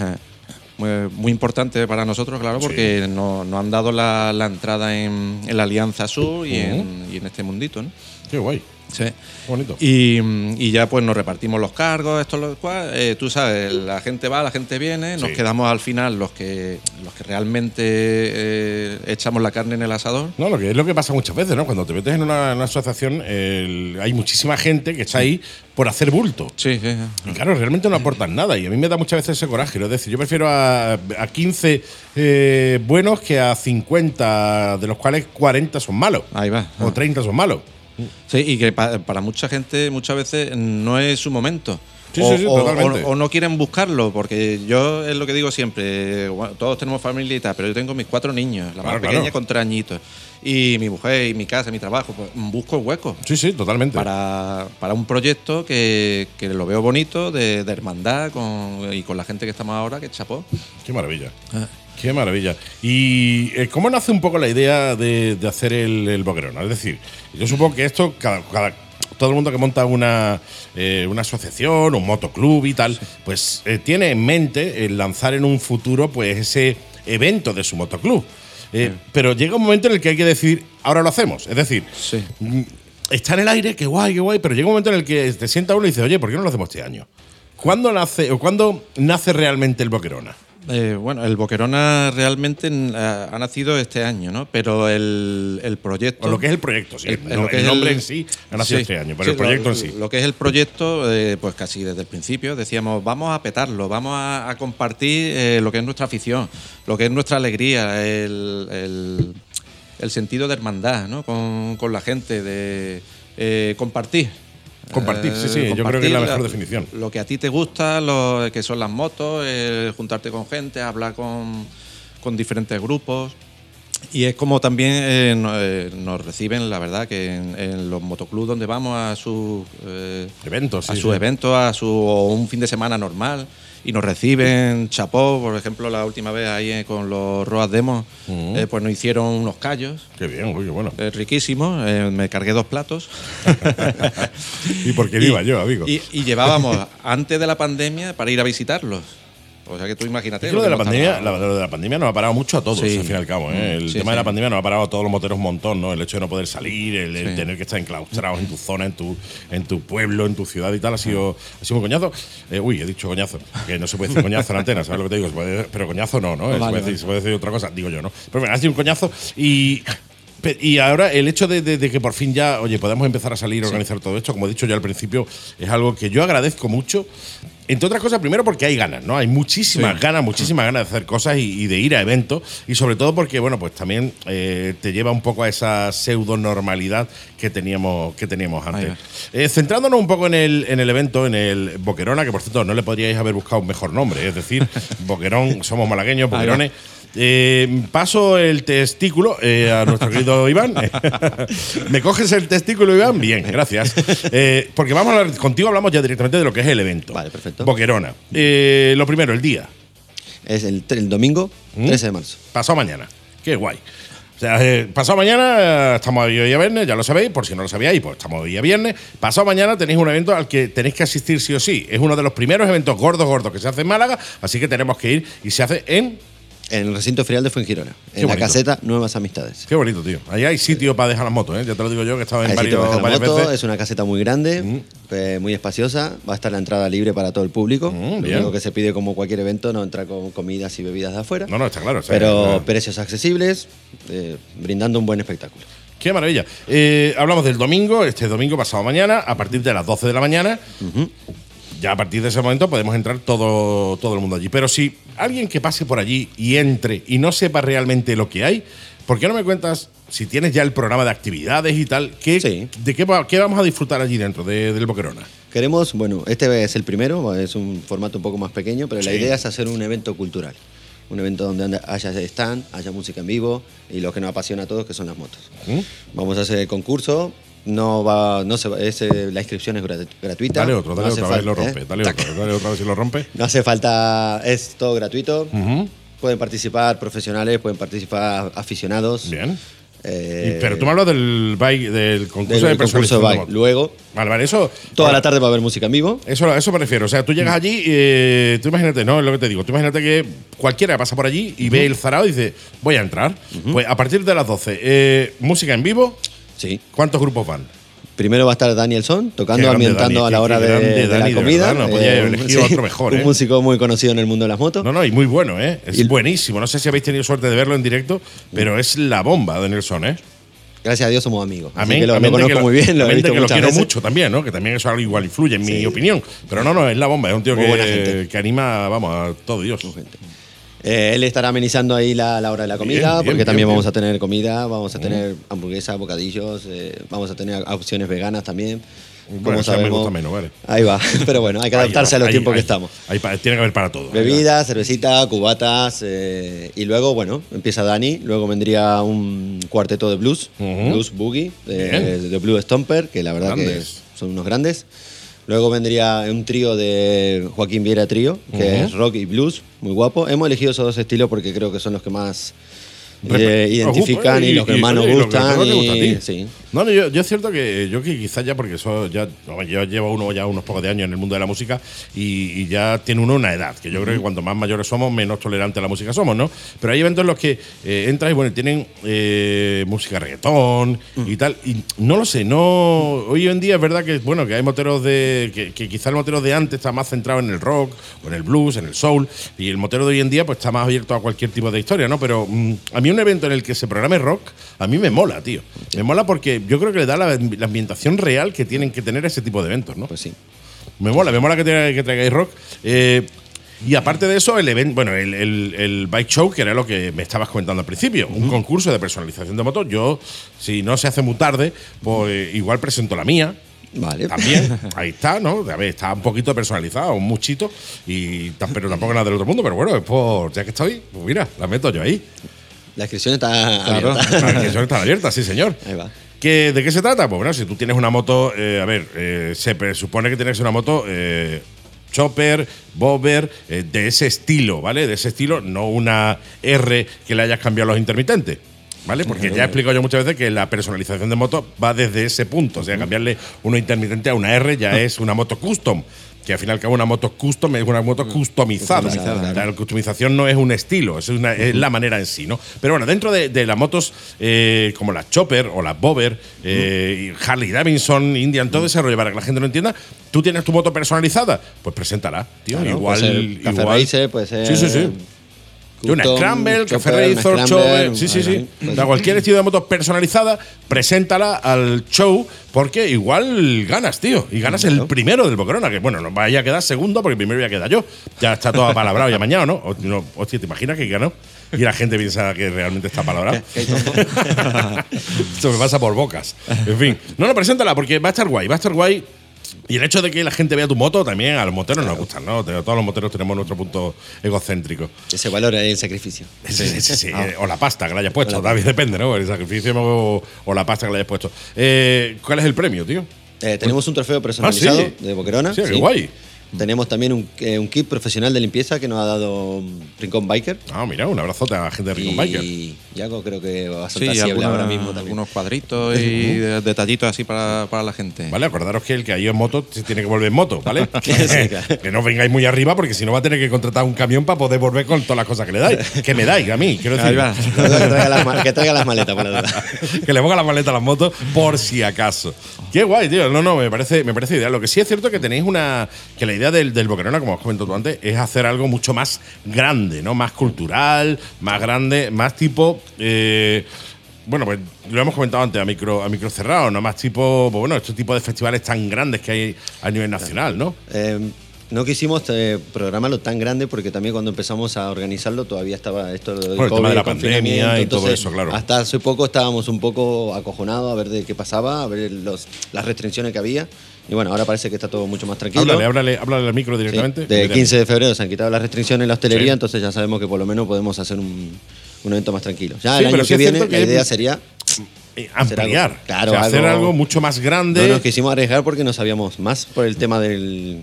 Muy, muy importante para nosotros, claro, porque nos, nos han dado la, la entrada en, en la Alianza Sur y, en, y en este mundito, ¿no? Qué guay. Sí. Bonito. Y, y ya pues nos repartimos los cargos, esto lo cual, eh, tú sabes, la gente va, la gente viene, nos Sí. quedamos al final los que los que realmente eh, echamos la carne en el asador. No, lo que es lo que pasa muchas veces, ¿no? Cuando te metes en una, en una asociación, el- hay muchísima gente que está ahí por hacer bulto. Sí, sí. Y claro, realmente no aportan nada. Y a mí me da muchas veces ese coraje. ¿no? Es decir, yo prefiero a, a 15 eh, buenos que a 50, de los cuales 40 son malos. Ahí va. O 30 son malos. Sí, y que pa- para mucha gente muchas veces no es su momento. Sí, o, sí, sí, o- totalmente. o- o no quieren buscarlo, porque yo es lo que digo siempre, bueno, todos tenemos familia y tal, pero yo tengo mis cuatro niños, la Claro, más pequeña claro. con tres añitos, y mi mujer, y mi casa, mi trabajo, pues busco el hueco. Sí, sí, totalmente. Para, para un proyecto que, que lo veo bonito, de, de hermandad con, y con la gente que estamos ahora, que chapó. Qué maravilla. Ah. Qué maravilla. ¿Y eh, cómo nace un poco la idea de, de hacer el, el boquerón? Es decir, yo supongo que esto, cada, cada- todo el mundo que monta una, eh, una asociación, un motoclub y tal, pues eh, tiene en mente el lanzar en un futuro pues ese evento de su motoclub. Eh, Pero llega un momento en el que hay que decidir, ahora lo hacemos. Es decir, Sí. mm, está en el aire, qué guay, qué guay, pero llega un momento en el que te sienta uno y dice, oye, ¿por qué no lo hacemos este año? ¿Cuándo nace, o cuándo nace realmente el boquerona? Eh, bueno, el Boquerona realmente mm, ha, nacido este año, ¿no? Pero el, el proyecto. O lo que es el proyecto, sí. El- El, lo que el nombre en sí ha nacido Sí, este año, pero sí, el proyecto lo, en sí. Lo que es el proyecto, eh, pues casi desde el principio decíamos, vamos a petarlo, vamos a, a compartir eh, lo que es nuestra afición, lo que es nuestra alegría, el, sentido de hermandad ¿no? con, con la gente, de eh, compartir. Compartir, sí, sí, yo creo que es la mejor definición. Lo que a ti te gusta, lo que son las motos, juntarte con gente, hablar con, con diferentes grupos. Y es como también eh, eh, nos reciben, la verdad, que en, en los motoclubs donde vamos a sus eh, Eventos, a sí, sus sí. eventos, a su o un fin de semana normal, y nos reciben chapó, por ejemplo, la última vez ahí eh, con los Road Demos, eh, pues nos hicieron unos callos. Qué bien, uy, qué bueno. eh, riquísimos, eh, me cargué dos platos. ¿Y por qué iba yo, amigo? Y, y llevábamos antes de la pandemia para ir a visitarlos. O sea que tú imagínate. Lo de la pandemia, la, lo de la pandemia nos ha parado mucho a todos, Sí. al fin y al cabo. ¿eh? El Sí, tema de la pandemia nos ha parado a todos los moteros un montón, ¿no? El hecho de no poder salir, el, el tener que estar enclaustrados en tu zona, en tu, en tu pueblo, en tu ciudad y tal, ha sido, ha sido un coñazo. Eh, uy, he dicho coñazo, que no se puede decir coñazo en antena, ¿sabes lo que te digo? Puede- pero coñazo no, ¿no? se, puede vale. decir, se puede decir otra cosa, digo yo, ¿no? Pero bueno, ha sido un coñazo y. Y ahora el hecho de, de- de que por fin ya, oye, podemos empezar a salir a organizar todo esto, como he dicho ya al principio, es algo que yo agradezco mucho. Entre otras cosas, primero porque hay ganas, ¿no? Hay muchísimas Sí. ganas, muchísimas ganas de hacer cosas y, y de ir a eventos. Y sobre todo porque, bueno, pues también eh, te lleva un poco a esa pseudo normalidad que teníamos, que teníamos antes. Eh, centrándonos un poco en el, en el evento, en el Boquerona, que por cierto no le podríais haber buscado un mejor nombre, es decir, Boquerón, somos malagueños. Boquerones. Eh, paso el testículo eh, a nuestro querido Iván. ¿Me coges el testículo, Iván? Bien, gracias. Eh, porque vamos a hablar, contigo hablamos ya directamente de lo que es el evento. Vale, perfecto. Boquerona. Eh, lo primero, el día. Es el, el domingo ¿Mm? 13 de marzo. Pasado mañana. Qué guay. O sea, eh, pasado mañana estamos hoy a viernes, ya lo sabéis, por si no lo sabíais, pues estamos hoy a viernes. Pasado mañana tenéis un evento al que tenéis que asistir sí o sí. Es uno de los primeros eventos gordos, gordos que se hace en Málaga, así que tenemos que ir y se hace en. En el recinto ferial de Fuengirola. Qué En la caseta Nuevas Amistades. Qué bonito, tío. Ahí hay sitio para dejar las motos, ¿eh? Ya te lo digo yo, que he estado en Hay sitio varios, para dejar la varias moto, es una caseta muy grande, Mm. eh, muy espaciosa. Va a estar la entrada libre para todo el público. Mm, Lo bien. único que se pide como cualquier evento, no entra con comidas y bebidas de afuera. No, no, está claro. sea, pero eh, precios accesibles, eh, brindando un buen espectáculo. Qué maravilla. Eh, hablamos del domingo, este domingo pasado mañana, a partir de las 12 de la mañana. Ya a partir de ese momento podemos entrar todo, todo el mundo allí. Pero si alguien que pase por allí y entre y no sepa realmente lo que hay, ¿por qué no me cuentas si tienes ya el programa de actividades y tal? ¿qué, ¿De qué, qué vamos a disfrutar allí dentro de- del Boquerona? Queremos, bueno, este es el primero, es un formato un poco más pequeño, pero la Sí. idea es hacer un evento cultural. Un evento donde haya stand, haya música en vivo y lo que nos apasiona a todos, que son las motos. ¿Mm? Vamos a hacer el concurso. No va, no se va- es, eh, la inscripción es grat- gratuita. Dale otro, dale otra vez, lo falta- rompe. ¿eh? Dale otro, dale otra vez si lo rompe. No hace falta, es todo gratuito. Pueden participar profesionales, pueden participar aficionados. Bien. Eh, pero tú me hablas del bike, del concurso del de concurso bike. Luego, Vale, vale, eso. toda la tarde va a haber música en vivo. Eso, a eso me refiero. O sea, tú llegas allí, eh, tú imagínate, no, es lo que te digo. Tú imagínate que cualquiera pasa por allí y ve el zarao y dice, voy a entrar. Pues a partir de las 12, eh, música en vivo. Sí. ¿Cuántos grupos van? Primero va a estar Danielson tocando, grande ambientando Dani, a la hora de, de la de comida. verdad, no podía haber un- elegido otro mejor, Un ¿eh? músico muy conocido en el mundo de las motos. No, no, y muy bueno, ¿eh? Es Y- buenísimo. No sé si habéis tenido suerte de verlo en directo, pero es la bomba de Nelson, ¿eh? Gracias a Dios somos amigos. Así Amén, que lo, lo amén de conozco que muy bien, lo he visto que lo quiero veces. mucho también, ¿no? Que también eso algo igual influye en mi opinión. Pero no, no, es la bomba. Es un tío Muy que, buena gente. que anima, vamos, a todo Dios. Eh, él estará amenizando ahí la, la hora de la comida, Bien, porque bien, también bien. vamos a tener comida, vamos a tener hamburguesas, bocadillos, eh, vamos a tener opciones veganas también. Bueno, Como esa me sabemos- gusta menos, vale. Ahí va, pero bueno, hay que adaptarse a los ahí, tiempos ahí. que estamos. Ahí tiene que haber para todo. Bebidas, cervecita, cubatas eh, y luego, bueno, empieza Dani, luego vendría un cuarteto de blues, Ujú. blues boogie, de, de Blue Stomper, que la verdad Grandes. que son unos grandes. Luego vendría un trío de Joaquín Viera Trío, que es rock y blues, muy guapo. Hemos elegido esos dos estilos porque creo que son los que más eh, identifican y, los que más nos y gustan. gusta y- sí. No, no, yo, yo es cierto que yo que quizás ya, porque eso ya, yo llevo uno ya unos pocos de años en el mundo de la música y, y ya tiene uno una edad, que yo creo que cuanto más mayores somos, menos tolerantes a la música somos, ¿no? Pero hay eventos en los que eh, entras y bueno, tienen eh, música reggaetón y tal, y no lo sé, no. Hoy en día es verdad que bueno, que hay moteros de. que, que quizá el motero de antes está más centrado en el rock, o en el blues, en el soul, y el motero de hoy en día pues está más abierto a cualquier tipo de historia, ¿no? Pero mm, a mí un evento en el que se programe rock, a mí me mola, tío. Me mola porque yo creo que le da la, la ambientación real que tienen que tener ese tipo de eventos, ¿no? Pues sí. Me mola, me mola que, tra- que traigáis rock. Eh, y aparte de eso, el evento, bueno, el, el- el bike show, que era lo que me estabas comentando al principio, un concurso de personalización de motos. Yo, si no se hace muy tarde, pues igual presento la mía. Vale. También, ahí está, ¿no? A ver, está un poquito personalizada, un muchito, y, pero tampoco nada del otro mundo, pero bueno, es por, ya que estoy, pues mira, la meto yo ahí. La inscripción está Claro. abierta. Las inscripciones están abiertas, sí, señor. Ahí va. ¿Qué- ¿De qué se trata? Pues bueno, si tú tienes una moto, eh, a ver, eh, se presupone que tienes una moto eh, chopper, bobber, de ese estilo, ¿vale? De ese estilo, no una R que le hayas cambiado los intermitentes. ¿Vale? Porque ya he explicado yo muchas veces que la personalización de moto va desde ese punto. O sea, cambiarle uno intermitente a una R ya es una moto custom. Que al final que una moto custom es una moto customizada. Customizada, La customización no es un estilo, es, una- es la manera en sí, ¿no? Pero bueno, dentro de, de las motos eh, como las Chopper o las Bobber, eh, y Harley Davidson, Indian, todo ese rollo, para que la gente lo entienda, tú tienes tu moto personalizada, pues preséntala, tío. Claro, igual, puede ser Café igual. Racer, puede ser, Sí, sí, sí. Y una Scramble, Café Racer, Scramble, Chopper, sí, sí, sí. Da cualquier estilo de moto personalizada, preséntala al show, porque igual ganas, tío. Y ganas el primero del Boquerona, que bueno, no vaya a quedar segundo, porque primero voy a quedar yo. Ya está todo apalabrado ya mañana, ¿no? O- no, Hostia, ¿te imaginas que ganó? Y la gente piensa que realmente está palabrado. Esto me pasa por bocas. En fin. No, no, preséntala, porque va a estar guay, va a estar guay. Y el hecho de que la gente vea tu moto también a los moteros nos gustan, ¿no? Todos los moteros tenemos nuestro punto egocéntrico. Ese valor es el sacrificio. Sí, sí, sí. Eh, O la pasta que le hayas puesto, también depende, ¿no? El sacrificio o, o la pasta que le hayas puesto. Eh, ¿Cuál es el premio, tío? Eh, tenemos un trofeo personalizado Ah, sí. de Boquerona. Sí, qué guay. Tenemos también un, eh, un kit profesional de limpieza que nos ha dado um, Rincón Biker. Ah, mira, un abrazote a la gente de Rincon y Biker. Yago creo que va a Sí, saltar alguna- ahora mismo también. algunos cuadritos y de- detallitos así para, para la gente. Vale, acordaros que el que ha ido en moto se tiene que volver en moto, ¿vale? Sí, claro. que no vengáis muy arriba porque si no va a tener que contratar un camión para poder volver con todas las cosas que le dais. Que me dais a mí, quiero decir. Ahí va. que, traiga las, ma- que traiga las maletas, por la duda. que le ponga la maleta a las motos por si acaso. Qué guay, tío. No, no, me parece, me parece ideal. Lo que sí es cierto que tenéis una. que la idea del, del Boquerona, como os comentado tú antes, es hacer algo mucho más grande, ¿no? Más cultural, más grande, más tipo. eh, bueno, pues lo hemos comentado antes a micro, a micro cerrado, no más tipo, pues bueno, estos tipos de festivales tan grandes que hay a nivel nacional, ¿no? Eh, no quisimos eh, programarlo tan grande porque también cuando empezamos a organizarlo todavía estaba esto del Bueno, el tema de la pandemia y todo entonces, eso, claro. Hasta hace poco estábamos un poco acojonados a ver de qué pasaba, a ver los, las restricciones que había. Y bueno, ahora parece que está todo mucho más tranquilo. Háblale, háblale, háblale al micro Sí, directamente. de Mira. 15 de febrero se han quitado las restricciones en la hostelería, Sí. entonces ya sabemos que por lo menos podemos hacer un, un evento más tranquilo. Ya Sí, el año sí que viene la idea sería Eh, ampliar. algo- claro, O sea, hacer algo- algo mucho más grande. no nos quisimos arriesgar porque no sabíamos más por el tema del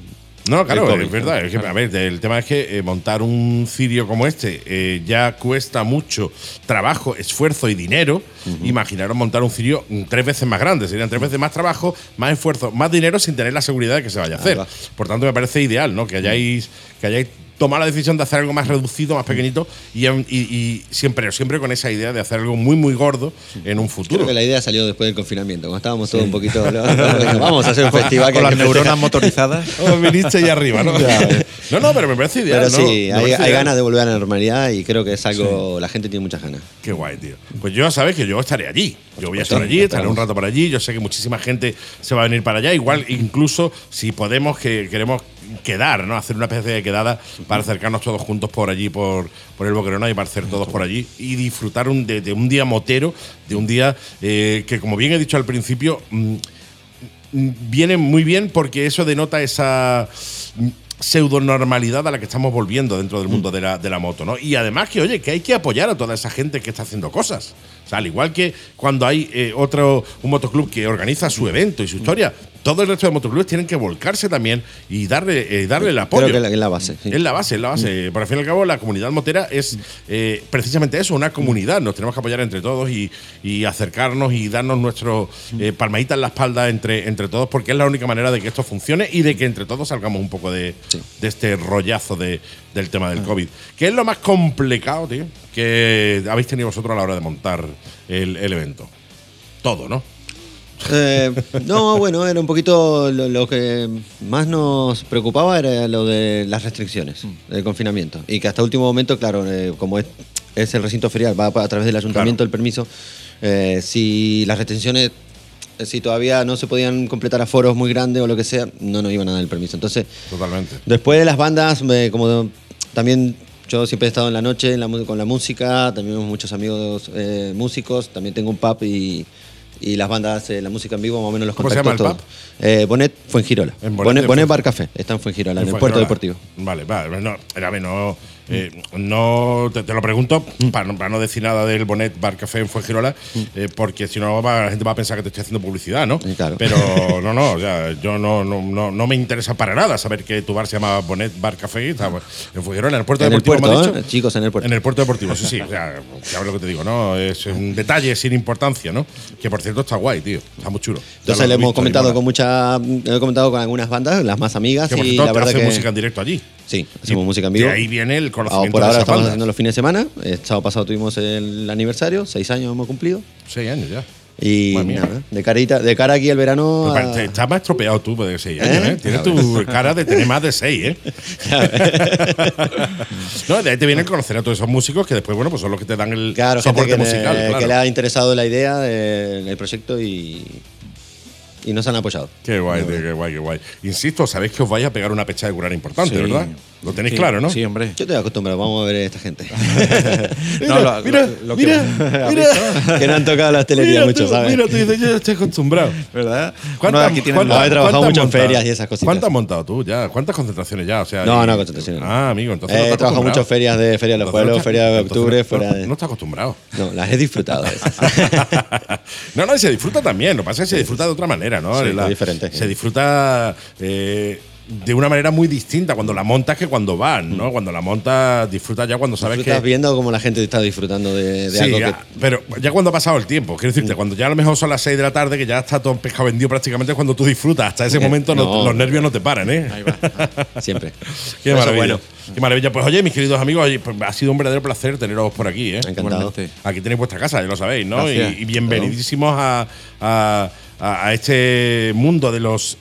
No, claro, es verdad. ¿no? es que, a ver, el tema es que eh, montar un cirio como este eh, ya cuesta mucho trabajo, esfuerzo y dinero. Imaginaros montar un cirio mm, tres veces más grande. Serían tres veces más trabajo, más esfuerzo, más dinero sin tener la seguridad de que se vaya a hacer. va. Por tanto, me parece ideal, ¿no? Que hayáis, que hayáis tomado la decisión de hacer algo más reducido, más pequeñito y, y- y siempre, siempre con esa idea de hacer algo muy, muy gordo en un futuro. Creo que la idea salió después del confinamiento, cuando estábamos todos un poquito. Vamos a hacer un festival Con que las neuronas motorizadas. Oh, viniste ahí arriba, ¿no? no, no, pero me parece ideal. Pero ¿no? sí, Me hay, ganas de volver a la normalidad y creo que es algo. La gente tiene muchas ganas. Qué guay, tío. Pues yo sabes que yo estaré allí. Yo voy a estar allí, estaré un rato por allí. Yo sé que muchísima gente se va a venir para allá. Igual, incluso si podemos, que queremos quedar, ¿no? Hacer una especie de quedada para acercarnos todos juntos por allí, por, por el Boquerona y para hacer todos por allí y disfrutar un- de, de un día motero, de un día eh, que, como bien he dicho al principio, mm, mm, viene muy bien porque eso denota esa pseudo normalidad a la que estamos volviendo dentro del mundo de la, de la moto, ¿no? Y además que, oye, que hay que apoyar a toda esa gente que está haciendo cosas. Al igual que cuando hay eh, otro, un motoclub que organiza su evento y su historia, todo el resto de motoclubes tienen que volcarse también y darle, eh, darle el apoyo. Creo que es la, base. sí. Es la base, es la base. Por al fin y al cabo, la comunidad motera es eh, precisamente eso, una comunidad. Nos tenemos que apoyar entre todos y, y acercarnos y darnos nuestro eh, palmadita en la espalda entre, entre todos, porque es la única manera de que esto funcione y de que entre todos salgamos un poco de, de este rollazo de- del tema del COVID. ¿Qué es lo más complicado, tío, que habéis tenido vosotros a la hora de montar el, el evento? Todo, ¿no? Eh, no, bueno, era un poquito lo, lo que más nos preocupaba era lo de las restricciones del confinamiento. Y que hasta último momento, claro, eh, como es, es el recinto ferial, va a través del ayuntamiento el permiso, eh, si las restricciones, si todavía no se podían completar aforos muy grandes o lo que sea, no nos iban a dar el permiso. Entonces, Totalmente. Después de las bandas, como también yo siempre he estado en la noche en la con la música, también muchos amigos eh, músicos, también tengo un pub y, y las bandas, eh, la música en vivo, más o menos los ¿Cómo se contactos llama el todos. Eh, Bonet Fuengirola. En Bonet Bonet, Bar Café, está en Fuengirola, en el puerto deportivo. Vale, vale. No, a ver, no, eh, no te, te lo pregunto para, no- para no decir nada del Bonet Bar Café en Fuengirola, eh, porque si no va- la gente va a pensar que te estoy haciendo publicidad, ¿no? claro. Pero no, no, o sea, yo no, no, no, no me interesa para nada saber que tu bar se llama Bonet Bar Café y está en Fuengirola, en el puerto En el deportivo, me puerto, ¿eh? dicho. chicos, en el puerto. En el puerto deportivo, sí, sí. O sea, sabes lo que te digo, ¿no? Es un detalle sin importancia, ¿no? Que por cierto está guay, tío. Está muy chulo. Ya Entonces lo le he hemos visto y comentado con mucha, he comentado con algunas bandas, las más amigas Que por y cierto, la verdad hace que música en directo allí. sí, hacemos Y música en vivo. ahí viene el Conocimiento por de ahora esas estamos haciendo los fines de semana. El sábado pasado tuvimos el aniversario, seis años hemos cumplido. Seis años ya. Y Madre mía. nada, de, carita, de cara aquí al verano. A- Estás más estropeado tú de seis ¿Eh? años, ¿eh? Tienes Ya tu cara de tener más de seis, ¿eh? no, de ahí te viene el conocer a todos esos músicos que después, bueno, pues son los que te dan el Claro, gente soporte que, le- musical. que claro. le ha interesado la idea del proyecto y, y nos han apoyado. Qué guay, tío, qué guay, qué guay. Insisto, sabéis que os vais a pegar una pecha de curar importante, Sí. ¿verdad? Lo tenéis Sí, claro, ¿no? Sí, hombre. Yo estoy acostumbrado, vamos a ver a esta gente. No, lo- mira, lo- lo que- mira, ¿Has mira. que no han tocado la hostelería Mira mucho, tú, ¿sabes? Mira, tú dices, yo ya estoy acostumbrado. ¿Verdad? ¿Cuántas- Uno aquí tiene cuántas- No, he trabajado cuántas mucho en ferias y esas cositas. ¿Cuántas has montado tú ya? ¿Cuántas concentraciones ya? O sea, No, y- no, concentraciones no. Ah, amigo, entonces. no He estás trabajado mucho en acostumbrado. ferias de Feria de los Entonces no Pueblos, estás- Feria de entonces Octubre, no- fuera no, de. no estás acostumbrado. No, las he disfrutado. esas. no, no, y se disfruta también. Lo que pasa es que se disfruta de otra manera, ¿no? Sí, La- diferente. Se disfruta eh, de una manera muy distinta cuando la montas que cuando vas, ¿no? Cuando la montas, disfrutas ya cuando sabes que. viendo cómo la gente está disfrutando de, de Sí, algo ya, que. pero ya cuando ha pasado el tiempo, quiero decirte, cuando ya a lo mejor son las 6 de la tarde, que ya está todo el pescado vendido prácticamente, es cuando tú disfrutas. Hasta ese momento no- los nervios no te paran, ¿eh? Ahí va. Siempre. Qué maravilla. bueno. Qué maravilla. Pues oye, mis queridos amigos, oye, pues, ha sido un verdadero placer teneros por aquí, ¿eh? Encantado. Aquí tenéis vuestra casa, ya lo sabéis, ¿no? Y, bienvenidísimos a, a- a- a este mundo de los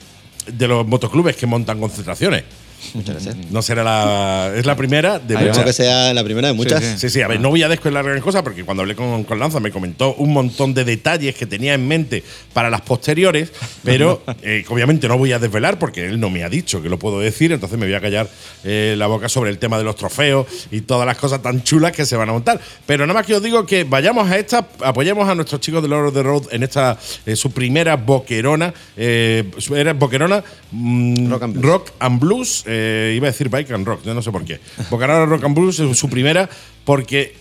de los motoclubes que montan concentraciones. Muchas gracias. No será la. Es la primera de muchas. que sea la primera de muchas. Sí, sí, a ver, no voy a desvelar gran cosa porque cuando hablé con, con Lanza me comentó un montón de detalles que tenía en mente para las posteriores, pero eh, obviamente no voy a desvelar porque él no me ha dicho que lo puedo decir, entonces me voy a callar eh, la boca sobre el tema de los trofeos y todas las cosas tan chulas que se van a montar. Pero nada más que os digo que vayamos a esta, apoyemos a nuestros chicos de Lord of the Road en esta, eh, su primera boquerona, eh, era boquerona mm, Rock and Blues. rock and blues, eh, iba a decir bike and rock, yo no sé por qué. Bocanada Rock and Blues es su primera porque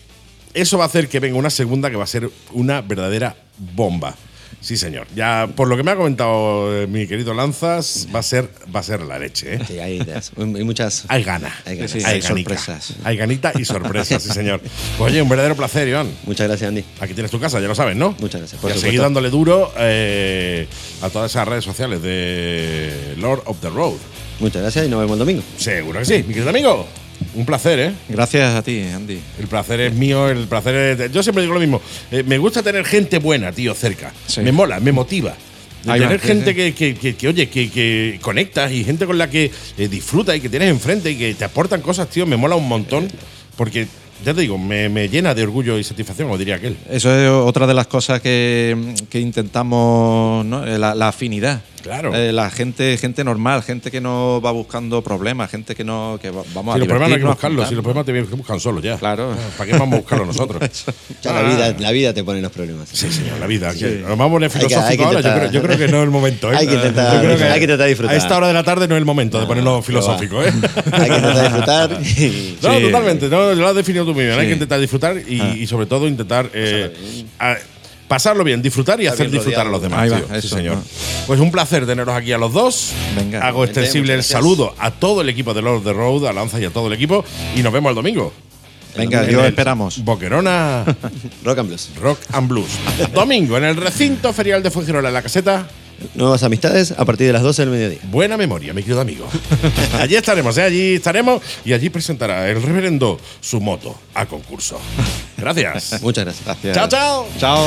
eso va a hacer que venga una segunda que va a ser una verdadera bomba. Sí, señor. Ya por lo que me ha comentado eh, mi querido Lanzas, va a ser va a ser la leche, ¿eh? Sí, hay ideas. Hay muchas. Hay gana. Hay ganas. Sí, hay hay ganica. sorpresas. Hay ganita y sorpresas, sí, señor. Pues, oye, un verdadero placer, Iván. Muchas gracias, Andy. Aquí tienes tu casa, ya lo sabes, ¿no? Muchas gracias. Y Por a supuesto. seguir dándole duro eh, a todas esas redes sociales de Lord of the Road. Muchas gracias y nos vemos el domingo. Seguro que sí, mi querido amigo. Un placer, ¿eh? Gracias a ti, Andy. El placer es mío, el placer es. de- Yo siempre digo lo mismo. eh, me gusta tener gente buena, tío, cerca. Sí. Me mola, me motiva. De tener gente sí. Que, que- que- que, oye, que, que conectas y gente con la que eh, disfrutas y que tienes enfrente y que te aportan cosas, tío, me mola un montón. Porque, ya te digo, me, me llena de orgullo y satisfacción, como diría aquel. Eso es otra de las cosas que, que intentamos, ¿no? La, la afinidad. Claro. Eh, la gente, gente normal, gente que no va buscando problemas, gente que no que va- vamos Si a los problemas no hay que buscarlos, si los problemas te vienen que buscan solos ya. Claro. ¿Para qué vamos a buscarlos nosotros? Ya la, Ah. vida, la vida te pone los problemas. Sí, señor, la vida. que- Nos vamos a poner Hay que- filosófico hay que ahora. Yo creo, yo creo que no es el momento. ¿eh? Hay que intentar- Yo creo hay que intentar disfrutar. A esta hora de la tarde no es el momento de ponerlo filosófico. ¿eh? Hay que intentar disfrutar. y- No, Sí. totalmente. No, lo has definido tú muy bien. Hay Sí. que intentar disfrutar y, y sobre todo intentar eh, pasarlo bien, disfrutar y hacer disfrutar a los demás. Ahí va, tío. Sí, señor. ¿no? Pues un placer teneros aquí a los dos. Venga. Hago extensible el saludo a todo el equipo de Lord of the Road, a Lanza y a todo el equipo. Y nos vemos el domingo. Venga, En yo esperamos. Boquerona Rock and Blues. Rock and Blues. Domingo en el recinto ferial de Fuengirola en la caseta. Nuevas amistades a partir de las 12 del mediodía. Buena memoria, mi querido amigo. allí estaremos, ¿eh? allí estaremos y allí presentará el reverendo su moto a concurso. Gracias. Muchas gracias. Gracias. chao, chao. Chao.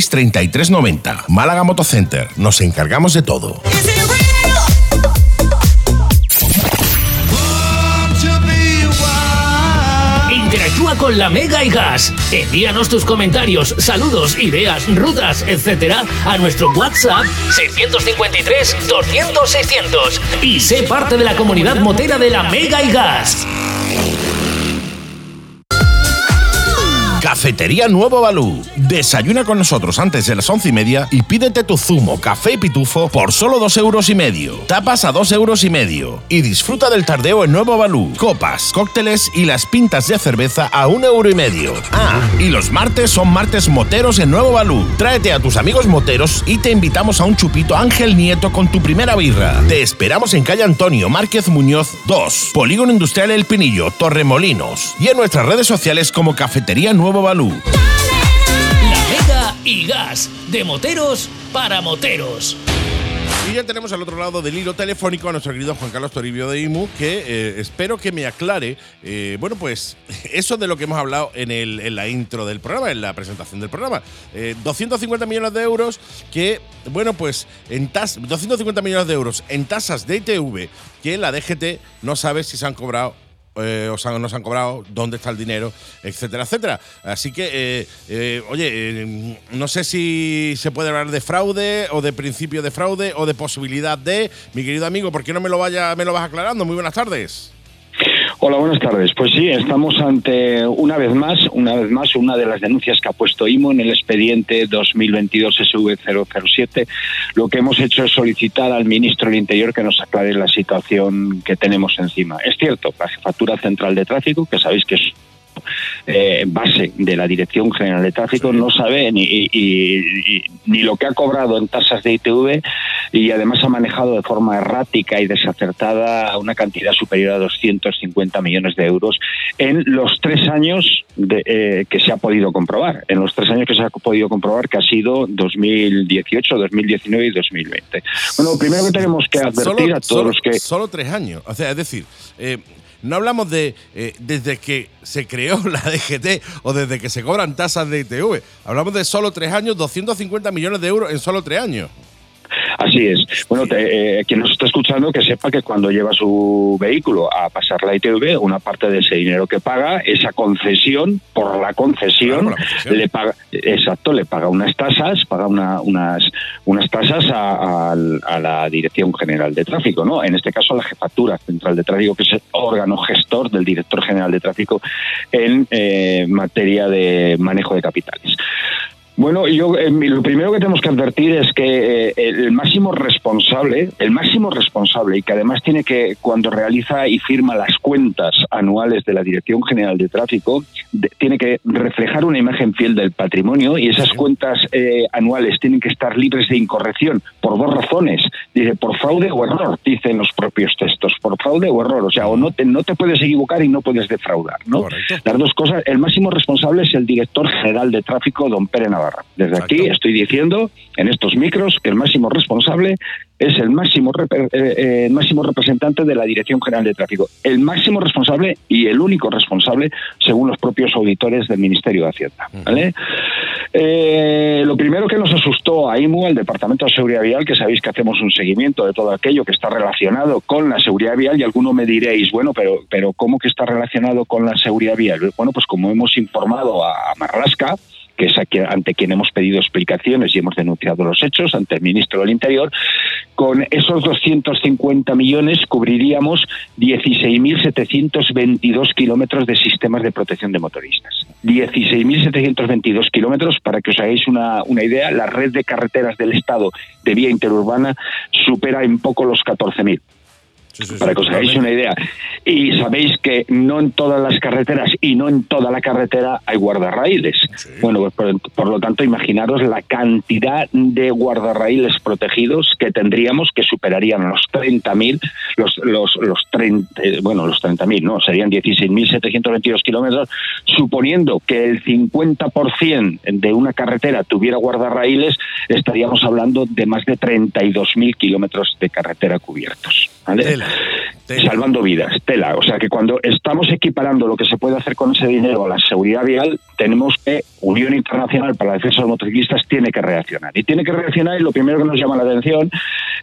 33 90. Málaga Motocenter, nos encargamos de todo. Interactúa con la Mega y Gas. Envíanos tus comentarios, saludos, ideas, rutas, etcétera, a nuestro WhatsApp 653 200 600 y sé parte de la comunidad motera de la Mega y Gas. Cafetería Nuevo Balú. Desayuna con nosotros antes de las once y media y pídete tu zumo, café y pitufo por solo dos euros y medio. Tapas a dos euros y medio. Y disfruta del tardeo en Nuevo Balú. Copas, cócteles y las pintas de cerveza a un euro y medio. Ah, y los martes son martes moteros en Nuevo Balú. Tráete a tus amigos moteros y te invitamos a un chupito Ángel Nieto con tu primera birra. Te esperamos en calle Antonio Márquez Muñoz 2, Polígono Industrial El Pinillo, Torremolinos. Y en nuestras redes sociales como Cafetería Nuevo Balú. La Mega y Gas. De moteros para moteros. Y ya tenemos al otro lado del hilo telefónico a nuestro querido Juan Carlos Toribio de IMU, que eh, espero que me aclare, eh, bueno, pues eso de lo que hemos hablado en, el, en la intro del programa, en la presentación del programa. Eh, 250 millones de euros que, bueno, pues en tas 250 millones de euros en tasas de ITV que la DGT no sabe si se han cobrado eh, o sea, no se han cobrado, dónde está el dinero, etcétera, etcétera. Así que, eh, eh, oye, eh, no sé si se puede hablar de fraude o de principio de fraude o de posibilidad de. Mi querido amigo, ¿por qué no me lo, vaya, me lo vas aclarando? Muy buenas tardes. Hola, buenas tardes. Pues sí, estamos ante una vez más, una vez más, una de las denuncias que ha puesto IMO en el expediente 2022 SV007. Lo que hemos hecho es solicitar al ministro del Interior que nos aclare la situación que tenemos encima. Es cierto, la Jefatura Central de Tráfico, que sabéis que es eh, base de la Dirección General de Tráfico no sabe ni, y- y- ni lo que ha cobrado en tasas de ITV y además ha manejado de forma errática y desacertada una cantidad superior a 250 millones de euros en los tres años de, eh, que se ha podido comprobar, en los tres años que se ha podido comprobar que ha sido 2018, 2019 y 2020. Bueno, lo primero que tenemos que advertir a todos solo- los que... Solo tres años. O sea, es decir, eh, no hablamos de eh, desde que se creó la DGT o desde que se cobran tasas de ITV. Hablamos de solo tres años, 250 millones de euros en solo tres años. Así es. Bueno, te- eh, quien nos está escuchando que sepa que cuando lleva su vehículo a pasar la ITV, una parte de ese dinero que paga, esa concesión, por la concesión, Claro, por la concesión. le paga, exacto, le paga unas tasas, paga una- unas, unas tasas a, a- a la Dirección General de Tráfico, ¿no? En este caso a la Jefatura Central de Tráfico, que es el órgano gestor del Director General de Tráfico en eh, materia de manejo de capitales. Bueno, yo eh, lo primero que tenemos que advertir es que eh, el máximo responsable, el máximo responsable y que además tiene que cuando realiza y firma las cuentas anuales de la Dirección General de Tráfico de- tiene que reflejar una imagen fiel del patrimonio y esas cuentas eh, anuales tienen que estar libres de incorrección por dos razones, dice por fraude o error, dicen los propios textos, por fraude o error, o sea, o no te no te puedes equivocar y no puedes defraudar, ¿no? Correcto. Las dos cosas, el máximo responsable es el director general de tráfico, don Pere Navarra. Desde Exacto. aquí estoy diciendo en estos micros que el máximo responsable es el máximo, eh, eh, el máximo representante de la Dirección General de Tráfico. El máximo responsable y el único responsable según los propios auditores del Ministerio de Hacienda. ¿vale? Eh, lo primero que nos asustó a IMU, al Departamento de Seguridad Vial, que sabéis que hacemos un seguimiento de todo aquello que está relacionado con la seguridad vial, y alguno me diréis, bueno, pero, pero ¿cómo que está relacionado con la seguridad vial? Bueno, pues como hemos informado a Marlaska, que es ante quien hemos pedido explicaciones y hemos denunciado los hechos ante el ministro del Interior, con esos 250 millones cubriríamos 16.722 kilómetros de sistemas de protección de motoristas. 16.722 kilómetros, para que os hagáis una, una idea, la red de carreteras del Estado de vía interurbana supera en poco los 14.000 Sí, sí, sí, para que os hagáis una idea. Y sabéis que no en todas las carreteras y no en toda la carretera hay guardarraíles. Bueno, pues por, por lo tanto, imaginaros la cantidad de guardarraíles protegidos que tendríamos que superarían los 30.000, los, los, los 30, eh, bueno, los 30.000, no, serían 16.722 kilómetros, suponiendo que el 50% de una carretera tuviera guardarraíles, estaríamos hablando de más de 32.000 kilómetros de carretera cubiertos. ¿vale? Salvando vidas, tela. O sea que cuando estamos equiparando lo que se puede hacer con ese dinero a la seguridad vial, tenemos que Unión Internacional para la Defensa de los Motociclistas tiene que reaccionar. Y tiene que reaccionar y lo primero que nos llama la atención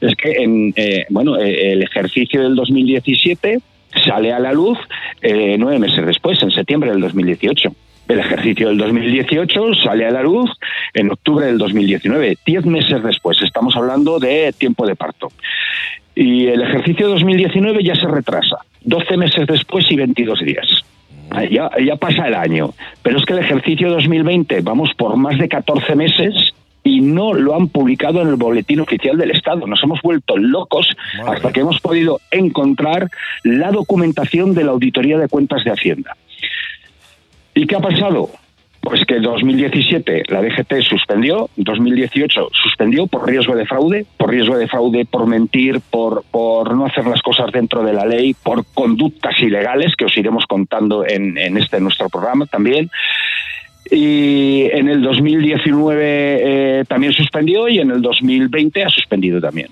es que en eh, bueno eh, el ejercicio del 2017 sale a la luz eh, nueve meses después, en septiembre del 2018. El ejercicio del 2018 sale a la luz en octubre del 2019, diez meses después. Estamos hablando de tiempo de parto. Y el ejercicio 2019 ya se retrasa, 12 meses después y 22 días. Ah, Ya, ya pasa el año. Pero es que el ejercicio 2020 vamos por más de 14 meses y no lo han publicado en el boletín oficial del Estado. Nos hemos vuelto locos Madre hasta que hemos podido encontrar la documentación de la Auditoría de Cuentas de Hacienda. ¿Y qué ha pasado? Pues que en 2017 la DGT suspendió, 2018 suspendió por riesgo de fraude, por riesgo de fraude, por mentir, por, por no hacer las cosas dentro de la ley, por conductas ilegales, que os iremos contando en, en este nuestro programa también. Y en el 2019 eh, también suspendió y en el 2020 ha suspendido también.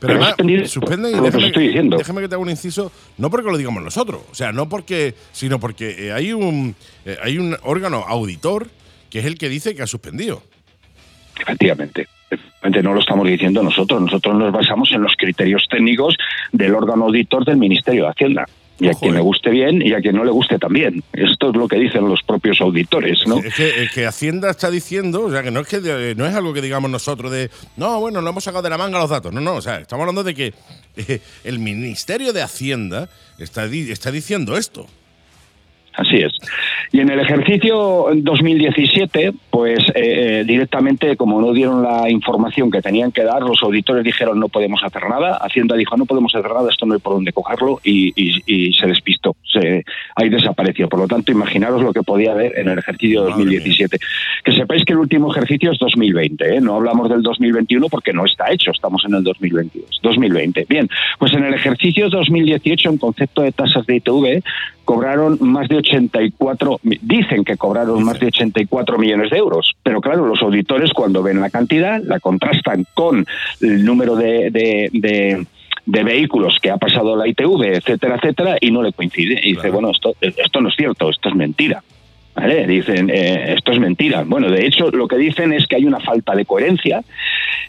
Pero Pero además, suspendido suspende y estoy diciendo. déjame que te haga un inciso, no porque lo digamos nosotros, o sea, no porque, sino porque eh, hay un eh, hay un órgano auditor que es el que dice que ha suspendido. Efectivamente. Efectivamente, no lo estamos diciendo nosotros. Nosotros nos basamos en los criterios técnicos del órgano auditor del Ministerio de Hacienda. Y a quien eh. le guste bien y a quien no le guste también. Esto es lo que dicen los propios auditores, ¿no? Es, que, es que Hacienda está diciendo, o sea, que no es que de- no es algo que digamos nosotros de, no, bueno, lo hemos sacado de la manga los datos. No, no, o sea, estamos hablando de que eh, el Ministerio de Hacienda está, di- está diciendo esto. Así es. Y en el ejercicio 2017, pues eh, eh, directamente, como no dieron la información que tenían que dar, los auditores dijeron no podemos hacer nada. Hacienda dijo no podemos hacer nada, esto no hay por dónde cogerlo y, y- y se despistó. Se, ahí desapareció. Por lo tanto, imaginaros lo que podía haber en el ejercicio 2017. Que sepáis que el último ejercicio es 2020, ¿eh? no hablamos del 2021 porque no está hecho, estamos en el 2022. 2020. Bien, pues en el ejercicio 2018, en concepto de tasas de ITV, cobraron más de 84, mi- dicen que cobraron más de 84 millones de euros, pero claro, los auditores cuando ven la cantidad la contrastan con el número de, de- de- de vehículos que ha pasado la ITV, etcétera, etcétera, y no le coincide. Y dice, bueno, esto, esto no es cierto, esto es mentira. ¿Vale? Dicen, eh, esto es mentira. Bueno, de hecho, lo que dicen es que hay una falta de coherencia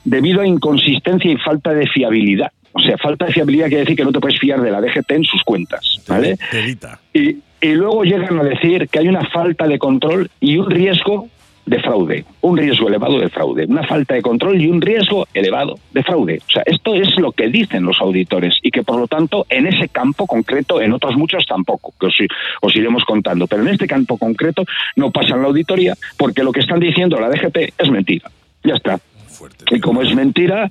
debido a inconsistencia y falta de fiabilidad. O sea, falta de fiabilidad quiere decir que no te puedes fiar de la DGT en sus cuentas. ¿vale? Y, y luego llegan a decir que hay una falta de control y un riesgo de fraude, un riesgo elevado de fraude, una falta de control y un riesgo elevado de fraude. O sea, esto es lo que dicen los auditores y que por lo tanto en ese campo concreto, en otros muchos tampoco, que os, os iremos contando, pero en este campo concreto no pasan la auditoría porque lo que están diciendo la DGT es mentira. Ya está. Y como es mentira,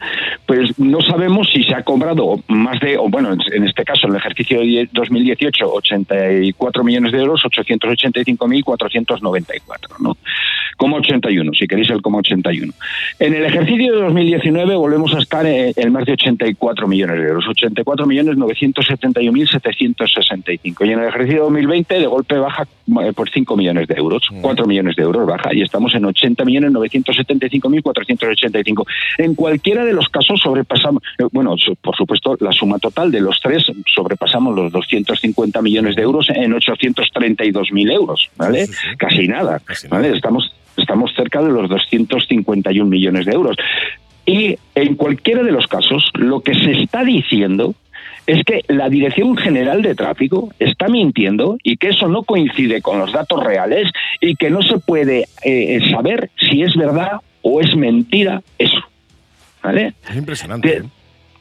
pues no sabemos si se ha cobrado más de, o bueno, en este caso, en el ejercicio de 2018, 84 millones de euros, 885.494, ¿no? Como 81, si queréis el como 81. En el ejercicio de 2019 volvemos a estar en, más de 84 millones de euros, 84 millones 971.765. Y en el ejercicio de 2020 de golpe baja eh, por 5 millones de euros, 4 millones de euros baja, y estamos en 80 millones 975.485. En cualquiera de los casos sobrepasamos, eh, bueno, por supuesto, la suma total de los tres sobrepasamos los 250 millones de euros en 832.000 euros, ¿vale? Casi nada, ¿vale? Estamos, estamos cerca de los 251 millones de euros. Y en cualquiera de los casos, lo que se está diciendo es que la Dirección General de Tráfico está mintiendo y que eso no coincide con los datos reales y que no se puede eh, saber si es verdad o es mentira eso. ¿Vale? Es impresionante. ¿eh?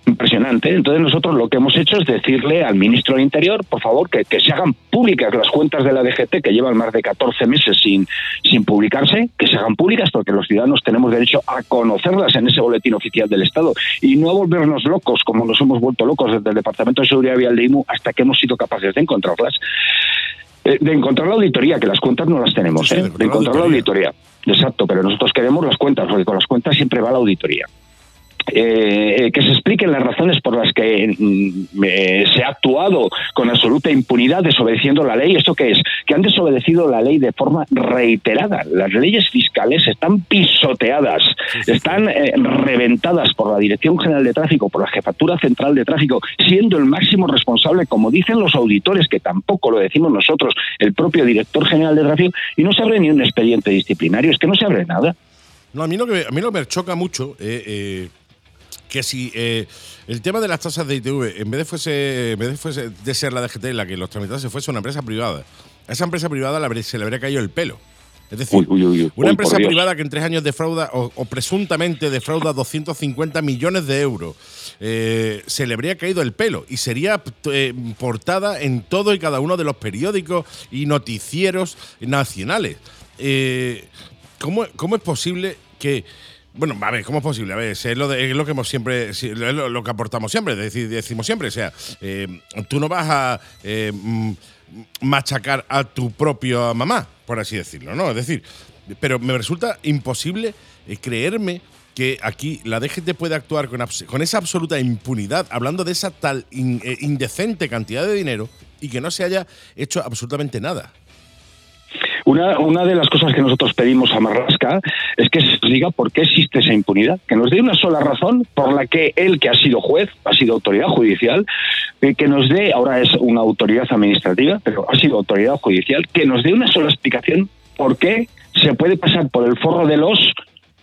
Impresionante. Entonces nosotros lo que hemos hecho es decirle al ministro del Interior, por favor, que, que se hagan públicas las cuentas de la DGT, que llevan más de 14 meses sin, sin publicarse, que se hagan públicas porque los ciudadanos tenemos derecho a conocerlas en ese boletín oficial del Estado y no a volvernos locos como nos hemos vuelto locos desde el Departamento de Seguridad Vial de IMU hasta que hemos sido capaces de encontrarlas. Eh, De encontrar la auditoría, que las cuentas no las tenemos, ¿eh? de encontrar la auditoría. Exacto, pero nosotros queremos las cuentas, porque con las cuentas siempre va la auditoría. Eh, que se expliquen las razones por las que mm, eh, se ha actuado con absoluta impunidad desobedeciendo la ley. ¿Esto qué es? Que han desobedecido la ley de forma reiterada. Las leyes fiscales están pisoteadas, están eh, reventadas por la Dirección General de Tráfico, por la Jefatura Central de Tráfico, siendo el máximo responsable, como dicen los auditores, que tampoco lo decimos nosotros, el propio Director General de Tráfico, y no se abre ni un expediente disciplinario, es que no se abre nada. No, a mí lo que, a mí lo que me choca mucho eh, eh, que si eh, el tema de las tasas de ITV, en vez de fuese, en vez de, fuese de ser la DGT la que los tramitase, fuese una empresa privada, a esa empresa privada se le habría caído el pelo. Es decir, Uy, uy, uy, uy. una empresa privada que en tres años defrauda o, o presuntamente defrauda 250 millones de euros, eh, se le habría caído el pelo y sería eh, portada en todo y cada uno de los periódicos y noticieros nacionales. Eh, ¿cómo, ¿Cómo es posible que bueno, a ver, ¿cómo es posible? A ver, es lo, de- es lo que hemos siempre, es lo, que aportamos siempre, decimos siempre, o sea, eh, tú no vas a eh, mm, machacar a tu propia mamá, por así decirlo, ¿no? Es decir, pero me resulta imposible eh, creerme que aquí la DGT puede actuar con, esa absoluta impunidad, hablando de esa tal in- indecente cantidad de dinero y que no se haya hecho absolutamente nada. Una, una de las cosas que nosotros pedimos a Marlasca es que se diga por qué existe esa impunidad, que nos dé una sola razón por la que él, que ha sido juez, ha sido autoridad judicial, eh, que nos dé, ahora es una autoridad administrativa, pero ha sido autoridad judicial, que nos dé una sola explicación por qué se puede pasar por el forro de los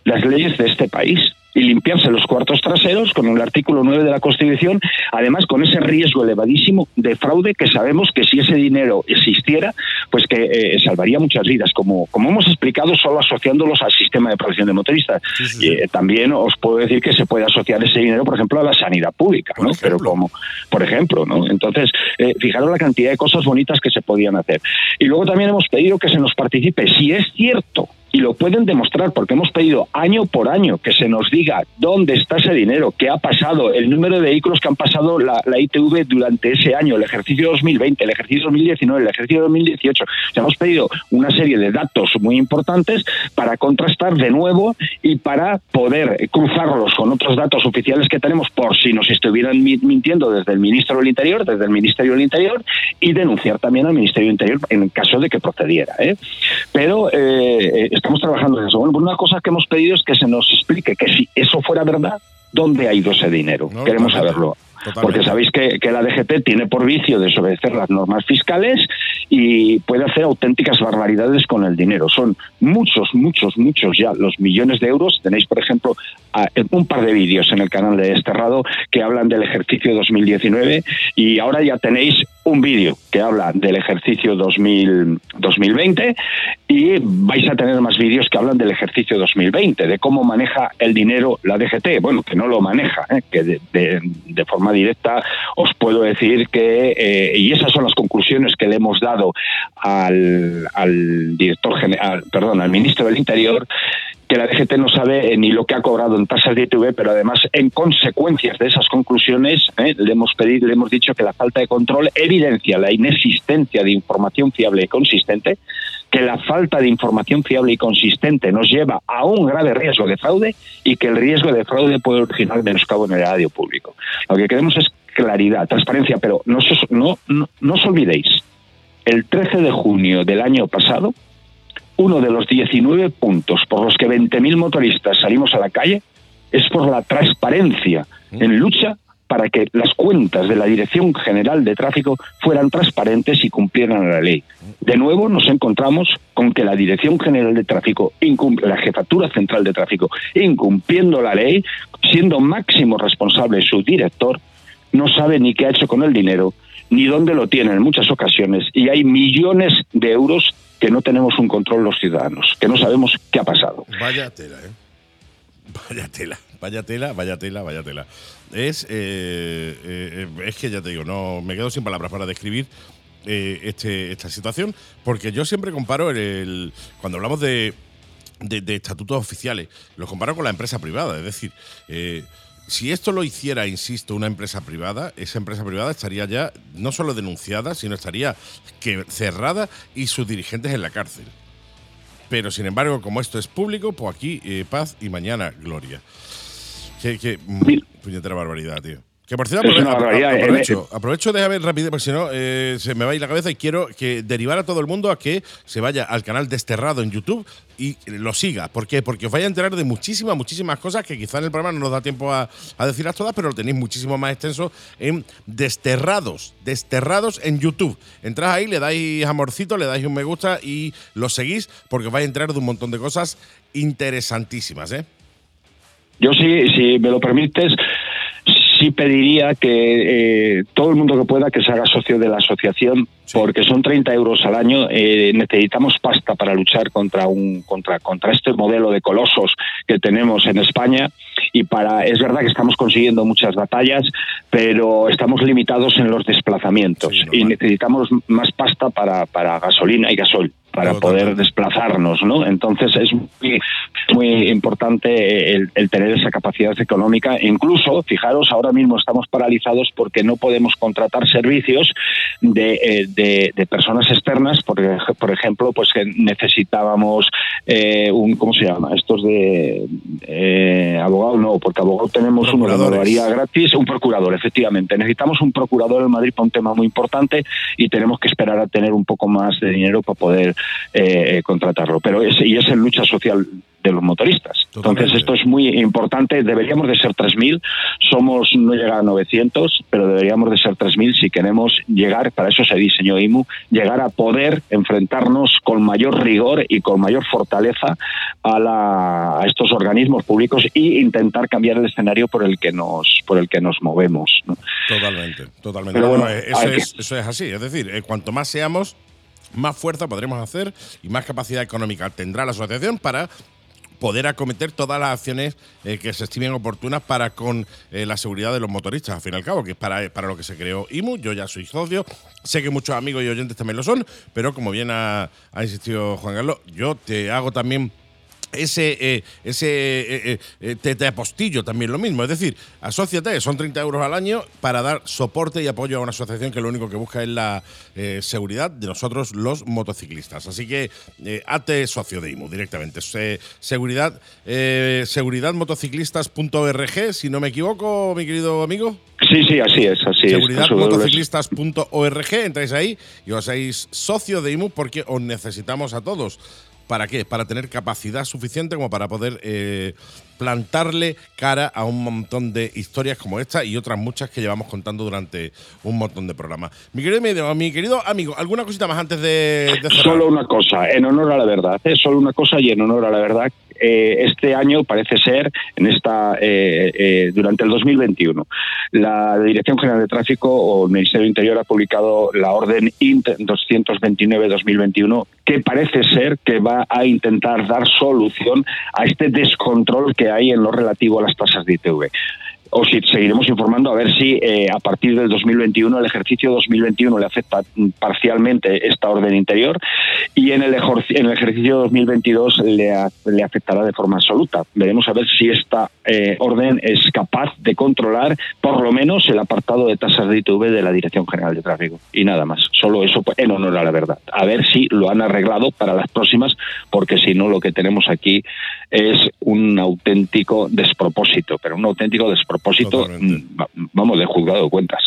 las leyes de este país. Y limpiarse los cuartos traseros con el artículo 9 de la Constitución, además con ese riesgo elevadísimo de fraude que sabemos que si ese dinero existiera, pues que eh, salvaría muchas vidas, como, como hemos explicado, solo asociándolos al sistema de protección de motoristas. Y, eh, también os puedo decir que se puede asociar ese dinero, por ejemplo, a la sanidad pública, ¿no? Pero como, por ejemplo, ¿no? Entonces, eh, fijaros la cantidad de cosas bonitas que se podían hacer. Y luego también hemos pedido que se nos participe, si es cierto y lo pueden demostrar porque hemos pedido año por año que se nos diga dónde está ese dinero, qué ha pasado, el número de vehículos que han pasado la, ITV durante ese año, el ejercicio 2020, el ejercicio 2019, el ejercicio 2018. hemos pedido una serie de datos muy importantes para contrastar de nuevo y para poder cruzarlos con otros datos oficiales que tenemos por si nos estuvieran mintiendo desde el Ministro del Interior, desde el Ministerio del Interior y denunciar también al Ministerio del Interior en caso de que procediera. ¿eh? Pero eh, estamos trabajando en eso. Bueno, pues una cosa que hemos pedido es que se nos explique que si eso fuera verdad, ¿dónde ha ido ese dinero? Queremos saberlo. Porque sabéis que, que, la DGT tiene por vicio desobedecer las normas fiscales y puede hacer auténticas barbaridades con el dinero. Son muchos, muchos, muchos ya los millones de euros. Tenéis, por ejemplo, un par de vídeos en el canal de Desterrado que hablan del ejercicio 2019 y ahora ya tenéis un vídeo que habla del ejercicio 2000, 2020 y vais a tener más vídeos que hablan del ejercicio 2020, de cómo maneja el dinero la DGT. Bueno, que no lo maneja, ¿eh? que de, forma directa os puedo decir que, eh, y esas son las conclusiones que le hemos dado al, al director general, perdón, al ministro del Interior, que la DGT no sabe eh, ni lo que ha cobrado en tasas de ITV, pero además en consecuencias de esas conclusiones eh, le hemos pedido, le hemos dicho que la falta de control evidencia la inexistencia de información fiable y consistente, que la falta de información fiable y consistente nos lleva a un grave riesgo de fraude y que el riesgo de fraude puede originar menoscabo en el erario público. Lo que queremos es claridad, transparencia, pero no, no, no, no os olvidéis, el 13 de junio del año pasado, uno de los 19 puntos por los que 20.000 motoristas salimos a la calle es por la transparencia en lucha para que las cuentas de la Dirección General de Tráfico fueran transparentes y cumplieran la ley. De nuevo nos encontramos con que la Dirección General de Tráfico, incumple, la Jefatura Central de Tráfico, incumpliendo la ley, siendo máximo responsable su director, no sabe ni qué ha hecho con el dinero, ni dónde lo tiene en muchas ocasiones, y hay millones de euros que no tenemos un control los ciudadanos, que no sabemos qué ha pasado. Vaya tela, ¿eh? Vaya tela, vaya tela, vaya tela, vaya tela. Es, eh, eh, es que ya te digo, no me quedo sin palabras para describir eh, este, esta situación, porque yo siempre comparo el, cuando hablamos de, de, estatutos oficiales, los comparo con la empresa privada, es decir, si esto lo hiciera, insisto, una empresa privada, esa empresa privada estaría ya no solo denunciada, sino estaría que cerrada y sus dirigentes en la cárcel. Pero sin embargo, como esto es público, pues aquí eh, paz y mañana gloria. Qué, qué puñetera barbaridad, tío. Que por cierto, aprovecho, aprovecho, de ver rápido, porque si no eh, se me va a ir la cabeza y quiero que derivar a todo el mundo a que se vaya al canal Desterrado en YouTube y lo siga. ¿Por qué? Porque os vais a enterar de muchísimas, muchísimas cosas que quizá en el programa no nos da tiempo a, decirlas todas, pero lo tenéis muchísimo más extenso en Desterrados, Desterrados en YouTube. Entras ahí, le dais amorcito, le dais un me gusta y lo seguís porque os vais a enterar de un montón de cosas interesantísimas, ¿eh? Yo sí, si me lo permites, sí pediría que eh, todo el mundo que pueda que se haga socio de la asociación, porque son 30 euros al año. Eh, necesitamos pasta para luchar contra un contra contra este modelo de colosos que tenemos en España. Y para es verdad que estamos consiguiendo muchas batallas, pero estamos limitados en los desplazamientos y necesitamos más pasta para, para gasolina y gasol para poder desplazarnos, ¿no? Entonces es muy, muy importante el, tener esa capacidad económica. Incluso, fijaros, ahora mismo estamos paralizados porque no podemos contratar servicios de, eh, de, personas externas, porque, por ejemplo, pues que necesitábamos eh, un, ¿cómo se llama? Estos de eh, abogado, no, porque abogado tenemos uno de haría gratis, un procurador, efectivamente. Necesitamos un procurador en Madrid para un tema muy importante y tenemos que esperar a tener un poco más de dinero para poder eh, contratarlo. Pero es, y es en lucha social de los motoristas. Entonces, esto es muy importante. Deberíamos de ser 3.000. Somos, no llegar a 900, pero deberíamos de ser 3.000 si queremos llegar, para eso se diseñó IMU, llegar a poder enfrentarnos con mayor rigor y con mayor fortaleza a, la, a estos organismos públicos e intentar cambiar el escenario por el que nos, por el que nos movemos. ¿no? Totalmente, totalmente. Pero bueno, Bueno, eso, hay que- es, eso es así. Es decir, eh, cuanto más seamos, más fuerza podremos hacer y más capacidad económica tendrá la asociación para poder acometer todas las acciones eh, que se estimen oportunas para con eh, la seguridad de los motoristas, al fin y al cabo, que es para, para lo que se creó IMU. Yo ya soy socio, sé que muchos amigos y oyentes también lo son, pero como bien ha, ha insistido Juan Carlos, yo te hago también ese, eh, ese eh, eh, eh, te, te apostillo también lo mismo. Es decir, asóciate, son 30 euros al año para dar soporte y apoyo a una asociación que lo único que busca es la seguridad de nosotros los motociclistas. Así que hazte socio de IMU directamente. Se- seguridad, seguridadmotociclistas.org, si no me equivoco, mi querido amigo. Sí, sí, así es, así es. Seguridadmotociclistas.org, entráis ahí y os hacéis socio de IMU porque os necesitamos a todos. ¿Para qué? Para tener capacidad suficiente como para poder eh, plantarle cara a un montón de historias como esta y otras muchas que llevamos contando durante un montón de programas. Mi querido, mi querido amigo, ¿alguna cosita más antes de, cerrar? Solo una cosa, en honor a la verdad, ¿eh? solo una cosa y en honor a la verdad. Eh, este año parece ser, en esta eh, eh, durante el 2021, la Dirección General de Tráfico o el Ministerio del Interior ha publicado la orden INT 229-2021 que parece ser que va a intentar dar solución a este descontrol que hay en lo relativo a las tasas de ITV o si seguiremos informando a ver si eh, a partir del 2021, el ejercicio 2021 le afecta mm, parcialmente esta orden interior y en el, en el ejercicio 2022 le, le afectará de forma absoluta. Veremos a ver si esta eh, orden es capaz de controlar por lo menos el apartado de tasas de ITV de la Dirección General de Tráfico. Y nada más, solo eso en honor a la verdad. A ver si lo han arreglado para las próximas, porque si no lo que tenemos aquí es un auténtico despropósito, pero un auténtico despropósito, mm, va- vamos, de juzgado de cuentas,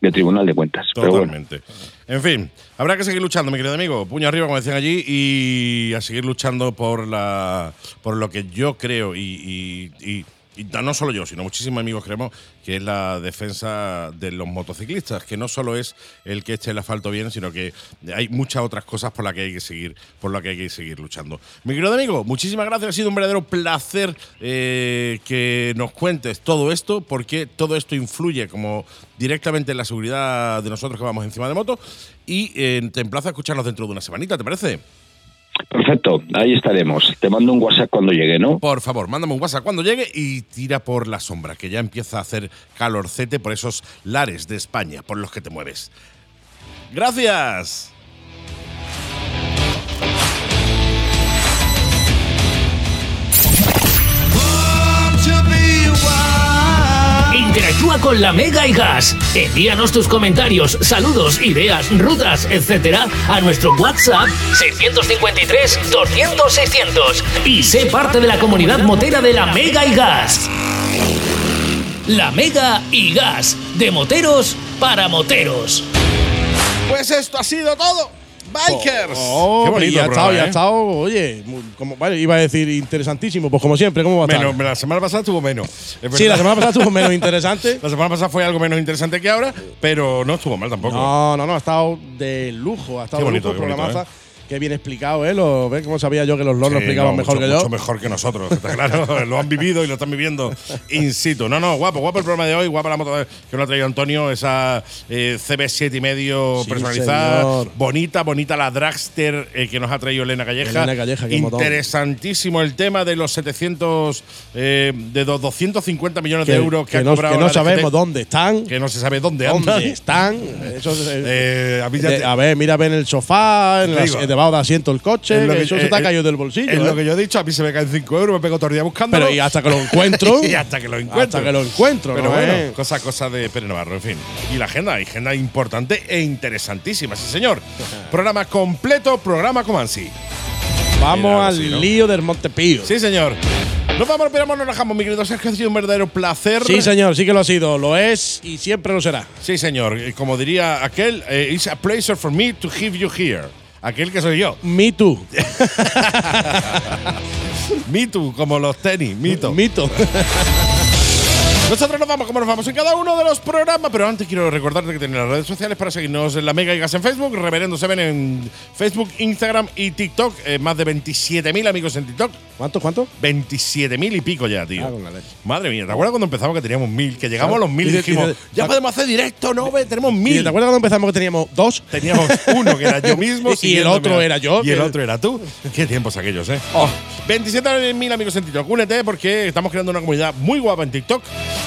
de tribunal de cuentas. Pero bueno. Totalmente. En fin, habrá que seguir luchando, mi querido amigo. Puño arriba, como decían allí, y a seguir luchando por la por lo que yo creo y, y- y- y no solo yo, sino muchísimos amigos creemos que es la defensa de los motociclistas, que no solo es el que eche el asfalto bien, sino que hay muchas otras cosas por las que hay que seguir, por las que hay que seguir luchando. Mi querido amigo, muchísimas gracias, ha sido un verdadero placer eh, que nos cuentes todo esto, porque todo esto influye como directamente en la seguridad de nosotros que vamos encima de moto. Y eh, te emplazo a escucharnos dentro de una semanita, ¿te parece? Perfecto, ahí estaremos. Te mando un WhatsApp cuando llegue, ¿no? Por favor, mándame un WhatsApp cuando llegue y tira por la sombra, que ya empieza a hacer calorcete por esos lares de España por los que te mueves. Gracias. Interactúa con la Mega y Gas. Envíanos tus comentarios, saludos, ideas, rutas, etcétera, a nuestro WhatsApp 653 200 600 y sé parte de la comunidad motera de la Mega y Gas. La Mega y Gas, de moteros para moteros. Pues esto ha sido todo. Bikers. Oh, Qué bonito y ya estado, ya ha ¿eh? estado, oye, como, vale, iba a decir interesantísimo, pues como siempre, ¿cómo va a estar? Menos, la semana pasada estuvo menos. Sí, la semana pasada estuvo menos interesante. La semana pasada fue algo menos interesante que ahora, pero no estuvo mal tampoco. No, no, no, ha estado de lujo, ha estado Qué de bonito, lujo, qué bonito, programaza. Qué bien explicado, ¿eh? Lo, ¿Ves cómo sabía yo que los LOL lo explicaban no, mejor mucho, que yo? Mucho mejor que nosotros, está claro. lo han vivido y lo están viviendo in situ. No, no, guapo, guapo el programa de hoy, guapa la moto que nos ha traído Antonio, esa eh, CB7 y medio Sí, personalizada, señor. bonita, bonita la Dragster eh, que nos ha traído Elena Calleja. Elena Calleja, qué. Interesantísimo el tema de los 700, eh, de los 250 millones Que, de euros que, que ha no, cobrado que no sabemos dónde están, que no se sabe dónde andan. dónde están. Eso es- a de- a ver, mira, ven el sofá, en las-. Debajo de asiento el coche, lo que que- eso eh, se te ha eh, caído del bolsillo. Es ¿eh? lo que yo he dicho, a mí se me caen 5 euros, me pego todo el día buscándolo. Pero y hasta que lo encuentro. y hasta que lo encuentro. Hasta que lo encuentro, Pero ¿no? bueno, eh? cosa, cosa de Pere Navarro, en fin. Y la agenda, agenda importante e interesantísima, sí señor. programa completo, programa Comansi. Vamos Mira, al sí, ¿no? lío del Montepío. Sí, señor. Nos vamos, pero nos dejamos, mi querido Sergio. Ha sido un verdadero placer. Sí, señor, sí que lo ha sido, lo es y siempre lo será. Sí, señor. Como diría aquel, eh, it's a pleasure for me to have you here. Aquel que soy yo. Me too. Mito, como los tenis, mito. Mito. Nosotros nos vamos como nos vamos en cada uno de los programas, pero antes quiero recordarte que tienen las redes sociales para seguirnos en la Mega y Gas en Facebook, Reverendo Seven en Facebook, Instagram y TikTok. Eh, más de 27.000 amigos en TikTok. ¿Cuánto, cuánto? 27.000 y pico ya, tío. Ah, con la leche. Madre mía, ¿te acuerdas cuando empezamos que teníamos 1.000? Que llegamos a los 1.000 y dijimos, ya podemos hacer directo, ¿no? Ve, Tenemos ¿Y 1.000. ¿Te acuerdas cuando empezamos que teníamos dos? Teníamos uno que era yo mismo. Y el otro era yo, Y el otro era tú. Qué tiempos aquellos, ¿eh? 27.000 amigos en TikTok. Únete porque estamos creando una comunidad muy guapa en TikTok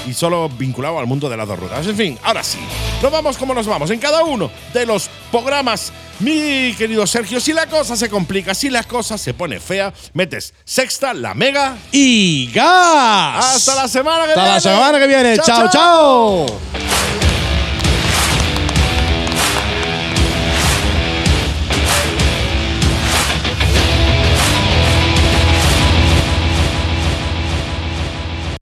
y solo vinculado al mundo de las dos ruedas. En fin, ahora sí. Nos vamos como nos vamos. En cada uno de los programas, mi querido Sergio, si la cosa se complica, si la cosa se pone fea, metes sexta, la mega. Y gas. Hasta la semana que Hasta viene. la semana que viene. Chao. chao.